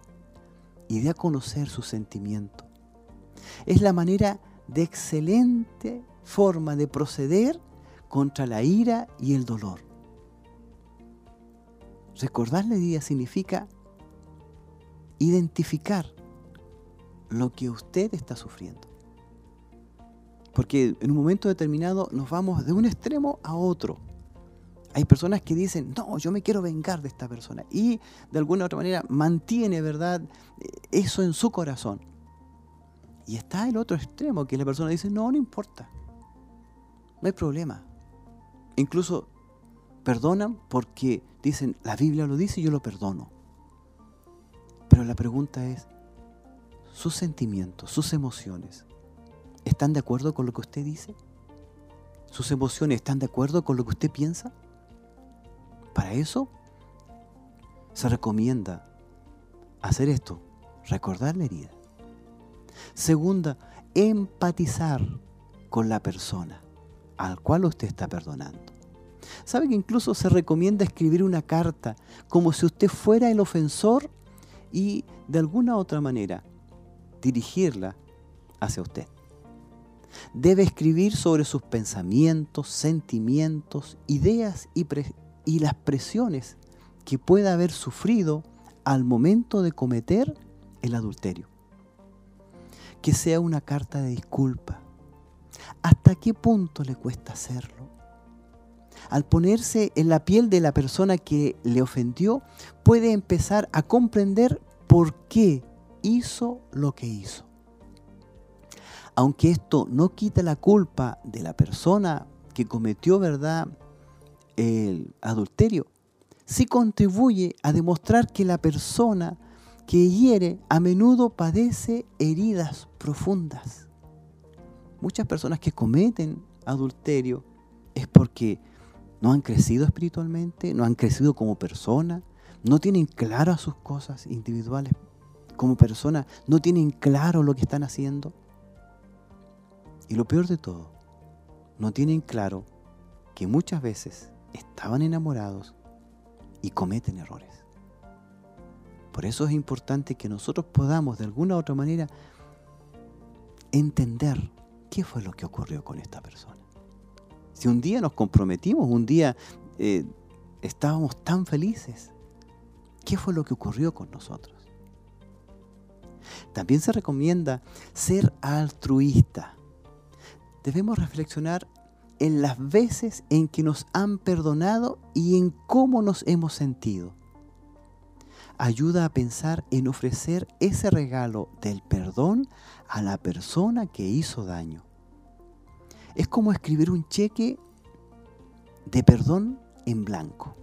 y dé a conocer su sentimiento. Es la manera de excelente forma de proceder contra la ira y el dolor. Recordarle día significa identificar lo que usted está sufriendo. Porque en un momento determinado nos vamos de un extremo a otro. Hay personas que dicen, no, yo me quiero vengar de esta persona. Y de alguna u otra manera mantiene, ¿verdad?, eso en su corazón. Y está el otro extremo, que la persona dice, no, no importa. No hay problema. Incluso perdonan porque dicen, la Biblia lo dice y yo lo perdono. Pero la pregunta es, ¿sus sentimientos, sus emociones, están de acuerdo con lo que usted dice? ¿Sus emociones están de acuerdo con lo que usted piensa? Para eso se recomienda hacer esto, recordar la herida. Segunda, empatizar con la persona al cual usted está perdonando. ¿Sabe que incluso se recomienda escribir una carta como si usted fuera el ofensor y de alguna otra manera dirigirla hacia usted? Debe escribir sobre sus pensamientos, sentimientos, ideas y, y las presiones que pueda haber sufrido al momento de cometer el adulterio. Que sea una carta de disculpa. ¿Hasta qué punto le cuesta hacerlo? Al ponerse en la piel de la persona que le ofendió, puede empezar a comprender por qué hizo lo que hizo. Aunque esto no quita la culpa de la persona que cometió, ¿verdad?, el adulterio, sí contribuye a demostrar que la persona que hiere a menudo padece heridas profundas. Muchas personas que cometen adulterio es porque no han crecido espiritualmente, no han crecido como persona, no tienen claro sus cosas individuales como persona, no tienen claro lo que están haciendo. Y lo peor de todo, no tienen claro que muchas veces estaban enamorados y cometen errores. Por eso es importante que nosotros podamos de alguna u otra manera entender qué fue lo que ocurrió con esta persona. Si un día nos comprometimos, un día eh, estábamos tan felices, ¿qué fue lo que ocurrió con nosotros? También se recomienda ser altruista. Debemos reflexionar en las veces en que nos han perdonado y en cómo nos hemos sentido. Ayuda a pensar en ofrecer ese regalo del perdón a la persona que hizo daño. Es como escribir un cheque de perdón en blanco.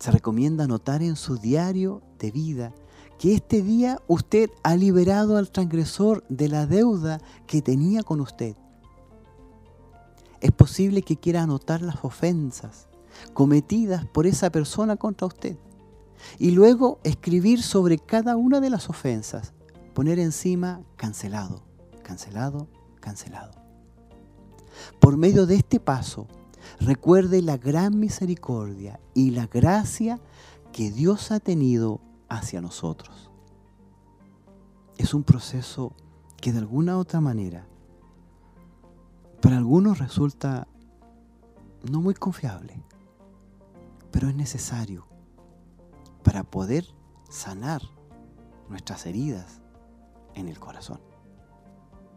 Se recomienda anotar en su diario de vida que este día usted ha liberado al transgresor de la deuda que tenía con usted es posible que quiera anotar las ofensas cometidas por esa persona contra usted y luego escribir sobre cada una de las ofensas, poner encima cancelado, cancelado, cancelado. Por medio de este paso, recuerde la gran misericordia y la gracia que Dios ha tenido hacia nosotros. Es un proceso que de alguna otra manera para algunos resulta no muy confiable, pero es necesario para poder sanar nuestras heridas en el corazón.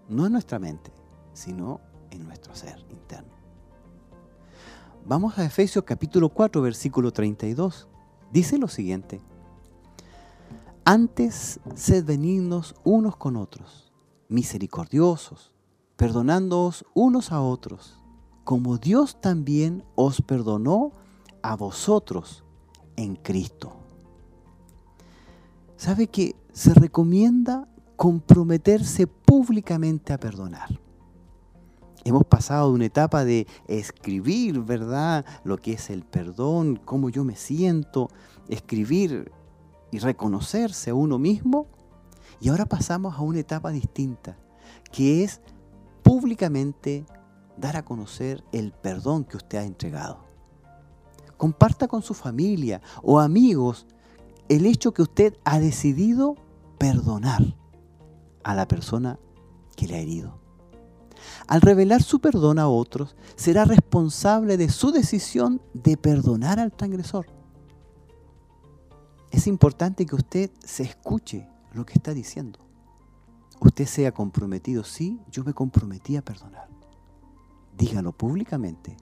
No en nuestra mente, sino en nuestro ser interno. Vamos a Efesios capítulo 4, versículo 32. Dice lo siguiente. Antes sed benignos unos con otros, misericordiosos, perdonándoos unos a otros, como Dios también os perdonó a vosotros en Cristo. ¿Sabe que se recomienda comprometerse públicamente a perdonar? Hemos pasado de una etapa de escribir, ¿verdad? Lo que es el perdón, cómo yo me siento, escribir y reconocerse a uno mismo. Y ahora pasamos a una etapa distinta, que es públicamente dar a conocer el perdón que usted ha entregado. Comparta con su familia o amigos el hecho que usted ha decidido perdonar a la persona que le ha herido. Al revelar su perdón a otros, será responsable de su decisión de perdonar al transgresor. Es importante que usted se escuche lo que está diciendo usted sea comprometido, sí, yo me comprometí a perdonar. Dígalo públicamente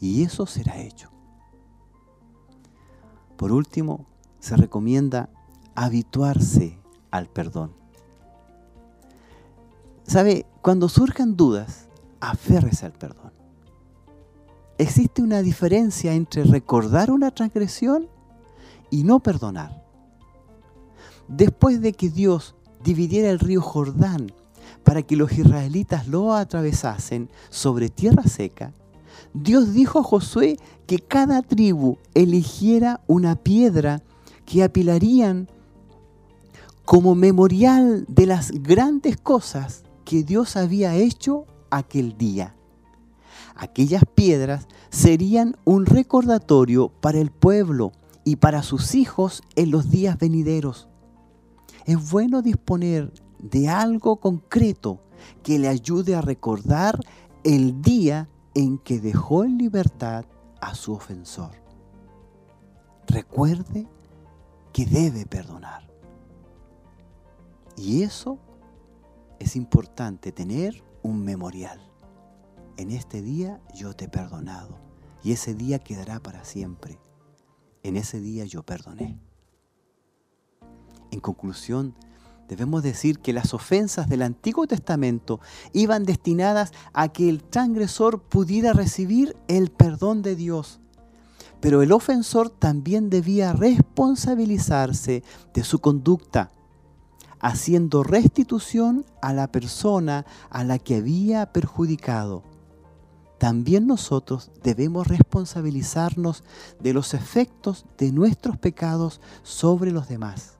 y eso será hecho. Por último, se recomienda habituarse al perdón. ¿Sabe? Cuando surjan dudas, aférrese al perdón. Existe una diferencia entre recordar una transgresión y no perdonar. Después de que Dios dividiera el río Jordán para que los israelitas lo atravesasen sobre tierra seca, Dios dijo a Josué que cada tribu eligiera una piedra que apilarían como memorial de las grandes cosas que Dios había hecho aquel día. Aquellas piedras serían un recordatorio para el pueblo y para sus hijos en los días venideros. Es bueno disponer de algo concreto que le ayude a recordar el día en que dejó en libertad a su ofensor. Recuerde que debe perdonar. Y eso es importante, tener un memorial. En este día yo te he perdonado y ese día quedará para siempre. En ese día yo perdoné. En conclusión, debemos decir que las ofensas del Antiguo Testamento iban destinadas a que el transgresor pudiera recibir el perdón de Dios. Pero el ofensor también debía responsabilizarse de su conducta, haciendo restitución a la persona a la que había perjudicado. También nosotros debemos responsabilizarnos de los efectos de nuestros pecados sobre los demás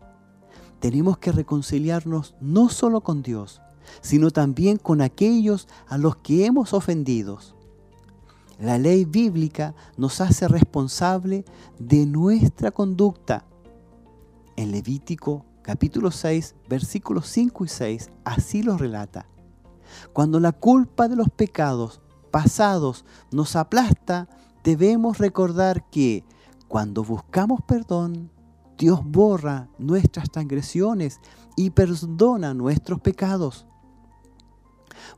tenemos que reconciliarnos no solo con Dios, sino también con aquellos a los que hemos ofendido. La ley bíblica nos hace responsable de nuestra conducta. En Levítico capítulo 6, versículos 5 y 6, así lo relata. Cuando la culpa de los pecados pasados nos aplasta, debemos recordar que cuando buscamos perdón, Dios borra nuestras transgresiones y perdona nuestros pecados.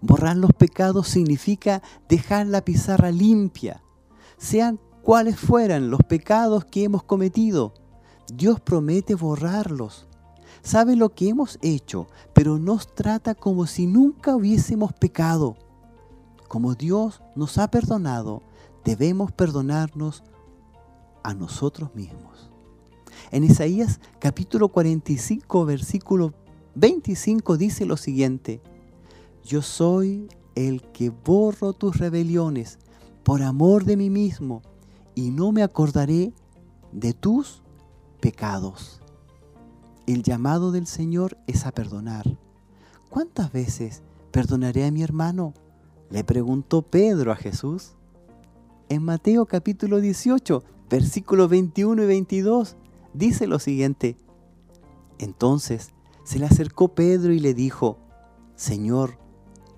Borrar los pecados significa dejar la pizarra limpia, sean cuales fueran los pecados que hemos cometido. Dios promete borrarlos. Sabe lo que hemos hecho, pero nos trata como si nunca hubiésemos pecado. Como Dios nos ha perdonado, debemos perdonarnos a nosotros mismos. En Isaías capítulo 45, versículo 25 dice lo siguiente, yo soy el que borro tus rebeliones por amor de mí mismo y no me acordaré de tus pecados. El llamado del Señor es a perdonar. ¿Cuántas veces perdonaré a mi hermano? Le preguntó Pedro a Jesús. En Mateo capítulo 18, versículos 21 y 22, dice lo siguiente. Entonces se le acercó Pedro y le dijo, Señor,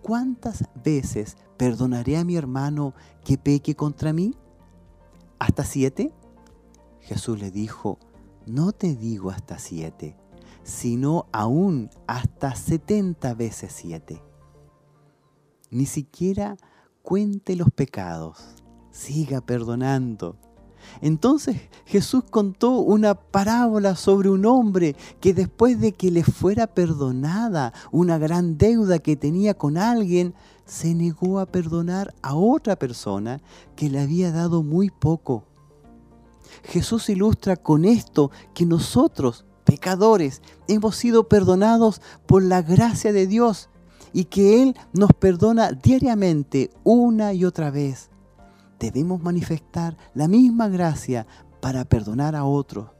¿cuántas veces perdonaré a mi hermano que peque contra mí? ¿Hasta siete? Jesús le dijo, no te digo hasta siete, sino aún hasta setenta veces siete. Ni siquiera cuente los pecados, siga perdonando entonces Jesús contó una parábola sobre un hombre que después de que le fuera perdonada una gran deuda que tenía con alguien, se negó a perdonar a otra persona que le había dado muy poco. Jesús ilustra con esto que nosotros, pecadores, hemos sido perdonados por la gracia de Dios y que Él nos perdona diariamente una y otra vez debemos manifestar la misma gracia para perdonar a otros.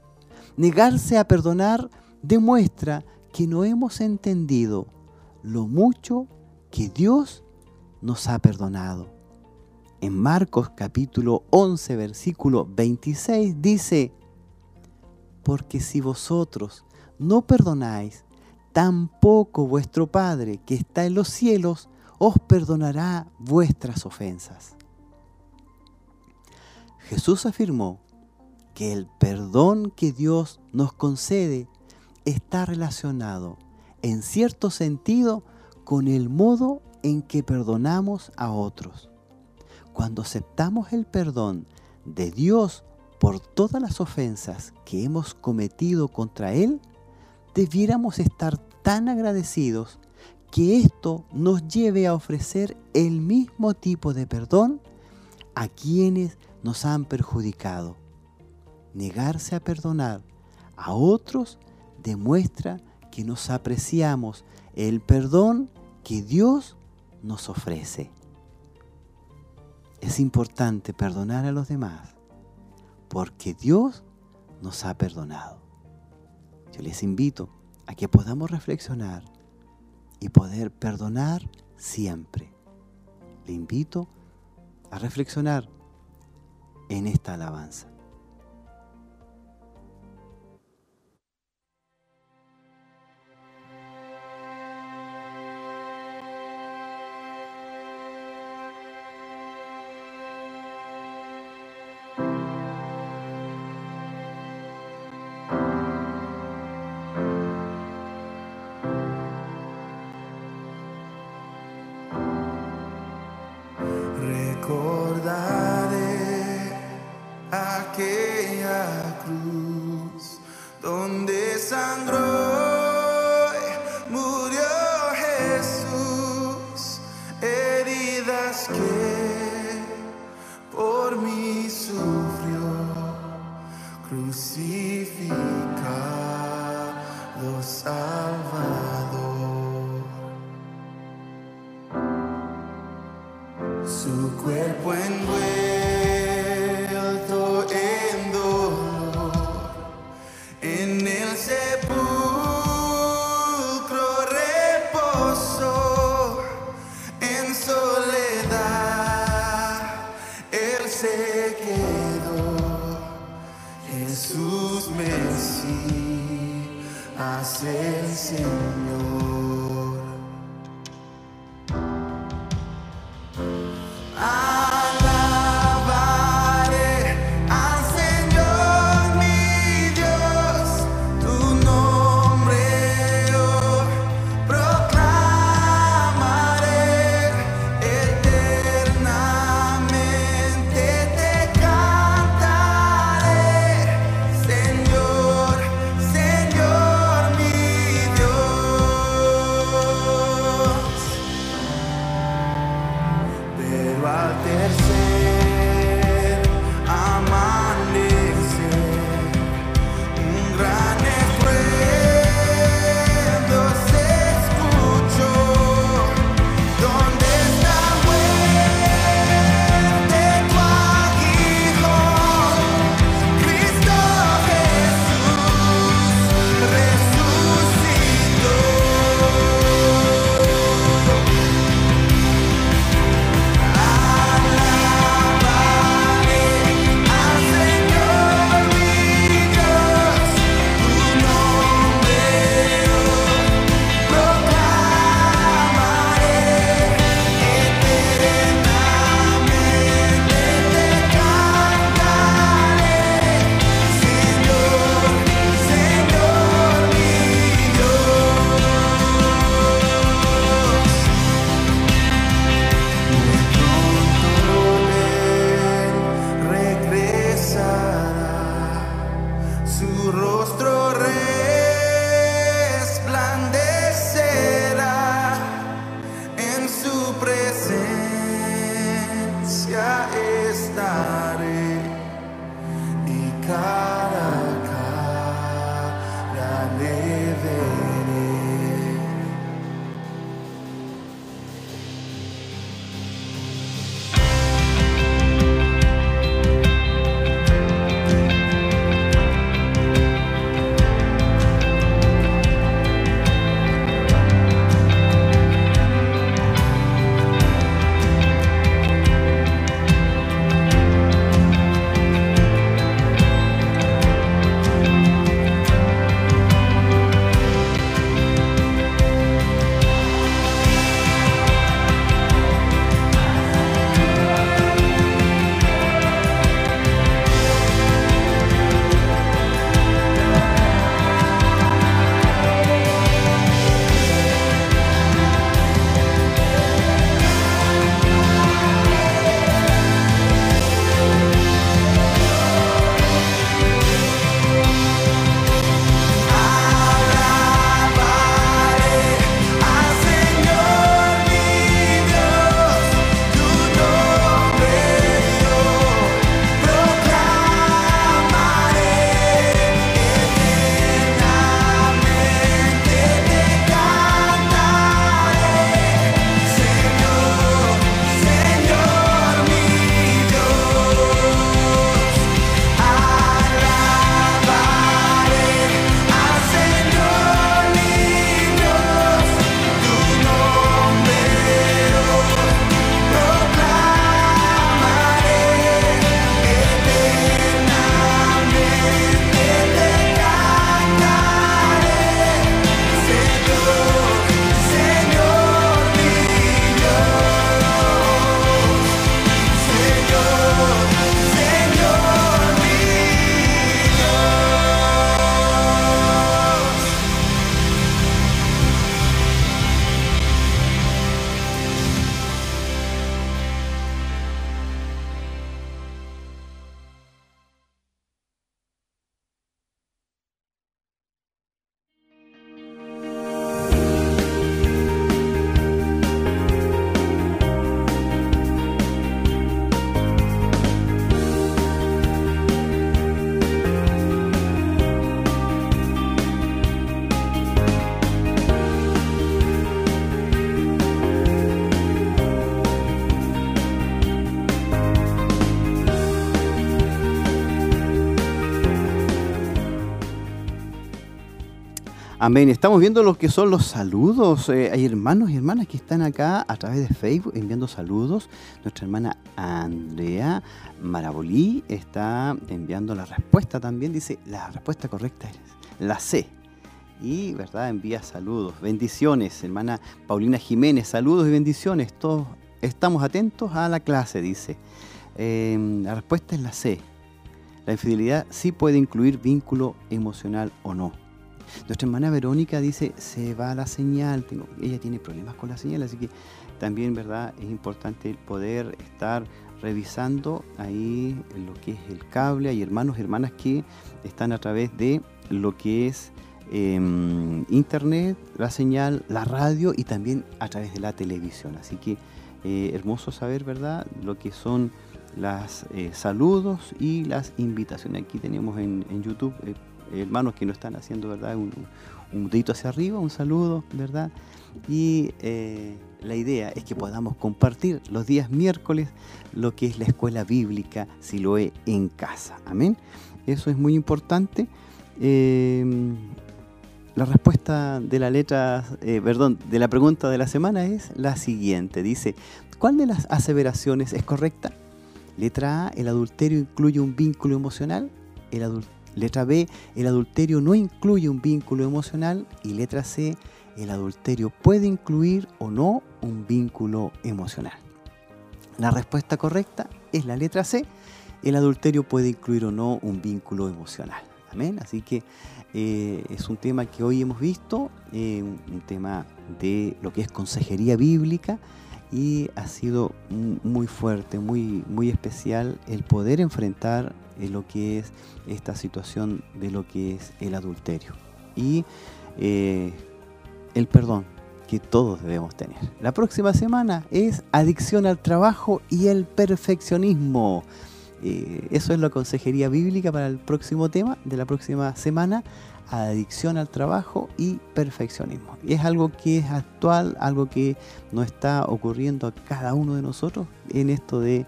Negarse a perdonar demuestra que no hemos entendido lo mucho que Dios nos ha perdonado. En Marcos capítulo 11 versículo 26 dice, porque si vosotros no perdonáis, tampoco vuestro Padre que está en los cielos os perdonará vuestras ofensas. Jesús afirmó que el perdón que Dios nos concede está relacionado en cierto sentido con el modo en que perdonamos a otros. Cuando aceptamos el perdón de Dios por todas las ofensas que hemos cometido contra Él, debiéramos estar tan agradecidos que esto nos lleve a ofrecer el mismo tipo de perdón a quienes nos han perjudicado. Negarse a perdonar a otros demuestra que nos apreciamos el perdón que Dios nos ofrece. Es importante perdonar a los demás porque Dios nos ha perdonado. Yo les invito a que podamos reflexionar y poder perdonar siempre. Le invito a reflexionar en esta alabanza. crucificado, salva. su rostro. Amén. Estamos viendo lo que son los saludos. Eh, hay hermanos y hermanas que están acá a través de Facebook enviando saludos. Nuestra hermana Andrea Marabolí está enviando la respuesta también. Dice, la respuesta correcta es la C. Y, ¿verdad? Envía saludos. Bendiciones, hermana Paulina Jiménez. Saludos y bendiciones. Todos estamos atentos a la clase, dice. Em, la respuesta es la C. La infidelidad sí puede incluir vínculo emocional o no. Nuestra hermana Verónica dice, se va la señal, tengo, ella tiene problemas con la señal, así que también, ¿verdad? Es importante poder estar revisando ahí lo que es el cable. Hay hermanos y hermanas que están a través de lo que es em, internet, la señal, la radio y también a través de la televisión. Así que eh, hermoso saber, ¿verdad? Lo que son las eh, saludos y las invitaciones. Aquí tenemos en, YouTube eh, hermanos que nos están haciendo, ¿verdad? Un, dedito hacia arriba, un saludo, ¿verdad? Y eh, la idea es que podamos compartir los días miércoles lo que es la escuela bíblica Siloé en casa. Amén. Eso es muy importante. Em, la respuesta de la letra, eh, perdón, de la pregunta de la semana es la siguiente. Dice, ¿cuál de las aseveraciones es correcta? Letra A, el adulterio incluye un vínculo emocional. El adulterio Letra B, el adulterio no incluye un vínculo emocional. Y letra C, el adulterio puede incluir o no un vínculo emocional. La respuesta correcta es la letra C, el adulterio puede incluir o no un vínculo emocional. Amén. Así que eh, es un tema que hoy hemos visto, eh, un tema de lo que es consejería bíblica y ha sido muy fuerte, muy, muy especial el poder enfrentar eh, lo que es esta situación de lo que es el adulterio y eh, el perdón que todos debemos tener. La próxima semana es adicción al trabajo y el perfeccionismo. Eh, eso es la consejería bíblica para el próximo tema de la próxima semana adicción al trabajo y perfeccionismo. Es algo que es actual, algo que nos está ocurriendo a cada uno de nosotros en esto de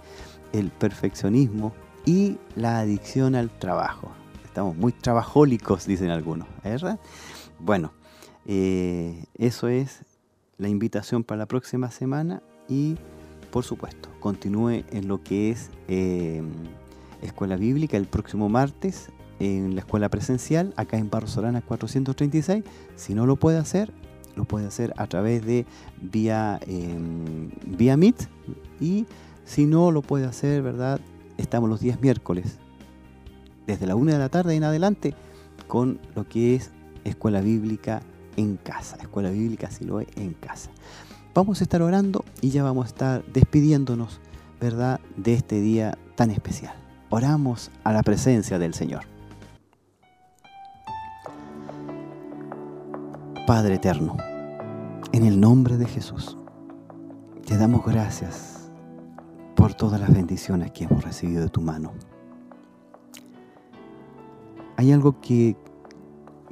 el perfeccionismo y la adicción al trabajo. Estamos muy trabajólicos, dicen algunos, ¿verdad? Bueno, eh, eso es la invitación para la próxima semana y, por supuesto, continúe en lo que es eh, Escuela Bíblica el próximo martes en la escuela presencial, acá en Barros Solana 436. Si no lo puede hacer, lo puede hacer a través de vía, em, vía Meet. Y si no lo puede hacer, ¿verdad? Estamos los días miércoles, desde la una de la tarde en adelante, con lo que es escuela bíblica en casa. Escuela bíblica si lo es en casa. Vamos a estar orando y ya vamos a estar despidiéndonos, ¿verdad?, de este día tan especial. Oramos a la presencia del Señor. Padre eterno, en el nombre de Jesús, te damos gracias por todas las bendiciones que hemos recibido de tu mano. Hay algo que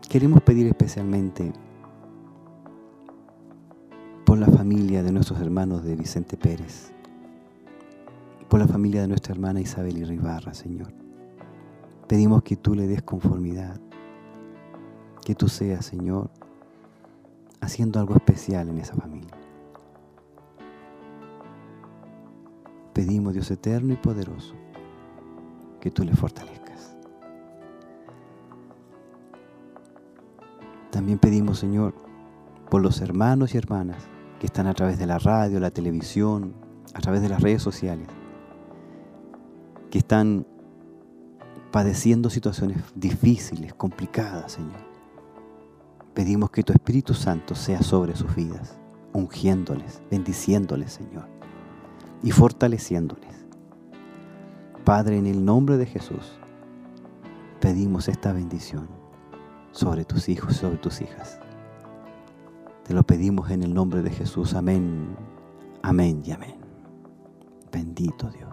queremos pedir especialmente por la familia de nuestros hermanos de Vicente Pérez, por la familia de nuestra hermana Isabel Irribarra, Señor. Pedimos que tú le des conformidad, que tú seas, Señor, haciendo algo especial en esa familia. Pedimos, Dios eterno y poderoso, que tú le fortalezcas. También pedimos, Señor, por los hermanos y hermanas que están a través de la radio, la televisión, a través de las redes sociales, que están padeciendo situaciones difíciles, complicadas, Señor. Pedimos que tu Espíritu Santo sea sobre sus vidas, ungiéndoles, bendiciéndoles, Señor, y fortaleciéndoles. Padre, en el nombre de Jesús, pedimos esta bendición sobre tus hijos, sobre tus hijas. Te lo pedimos en el nombre de Jesús. Amén, amén y amén. Bendito Dios.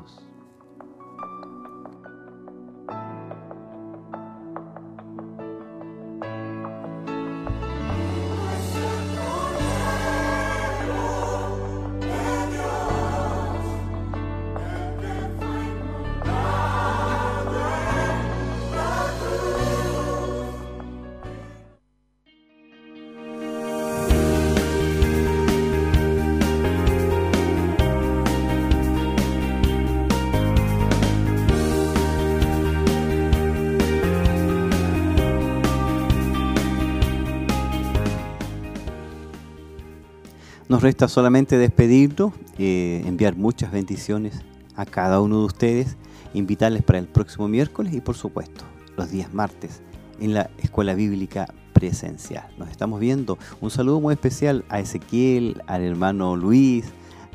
Nos resta solamente despedirnos, eh, enviar muchas bendiciones a cada uno de ustedes, invitarles para el próximo miércoles y por supuesto los días martes en la Escuela Bíblica Presencial. Nos estamos viendo. Un saludo muy especial a Ezequiel, al hermano Luis,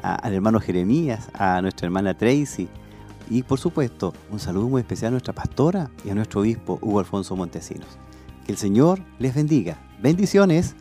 al hermano Jeremías, a nuestra hermana Tracy y por supuesto un saludo muy especial a nuestra pastora y a nuestro obispo Hugo Alfonso Montesinos. Que el Señor les bendiga. Bendiciones.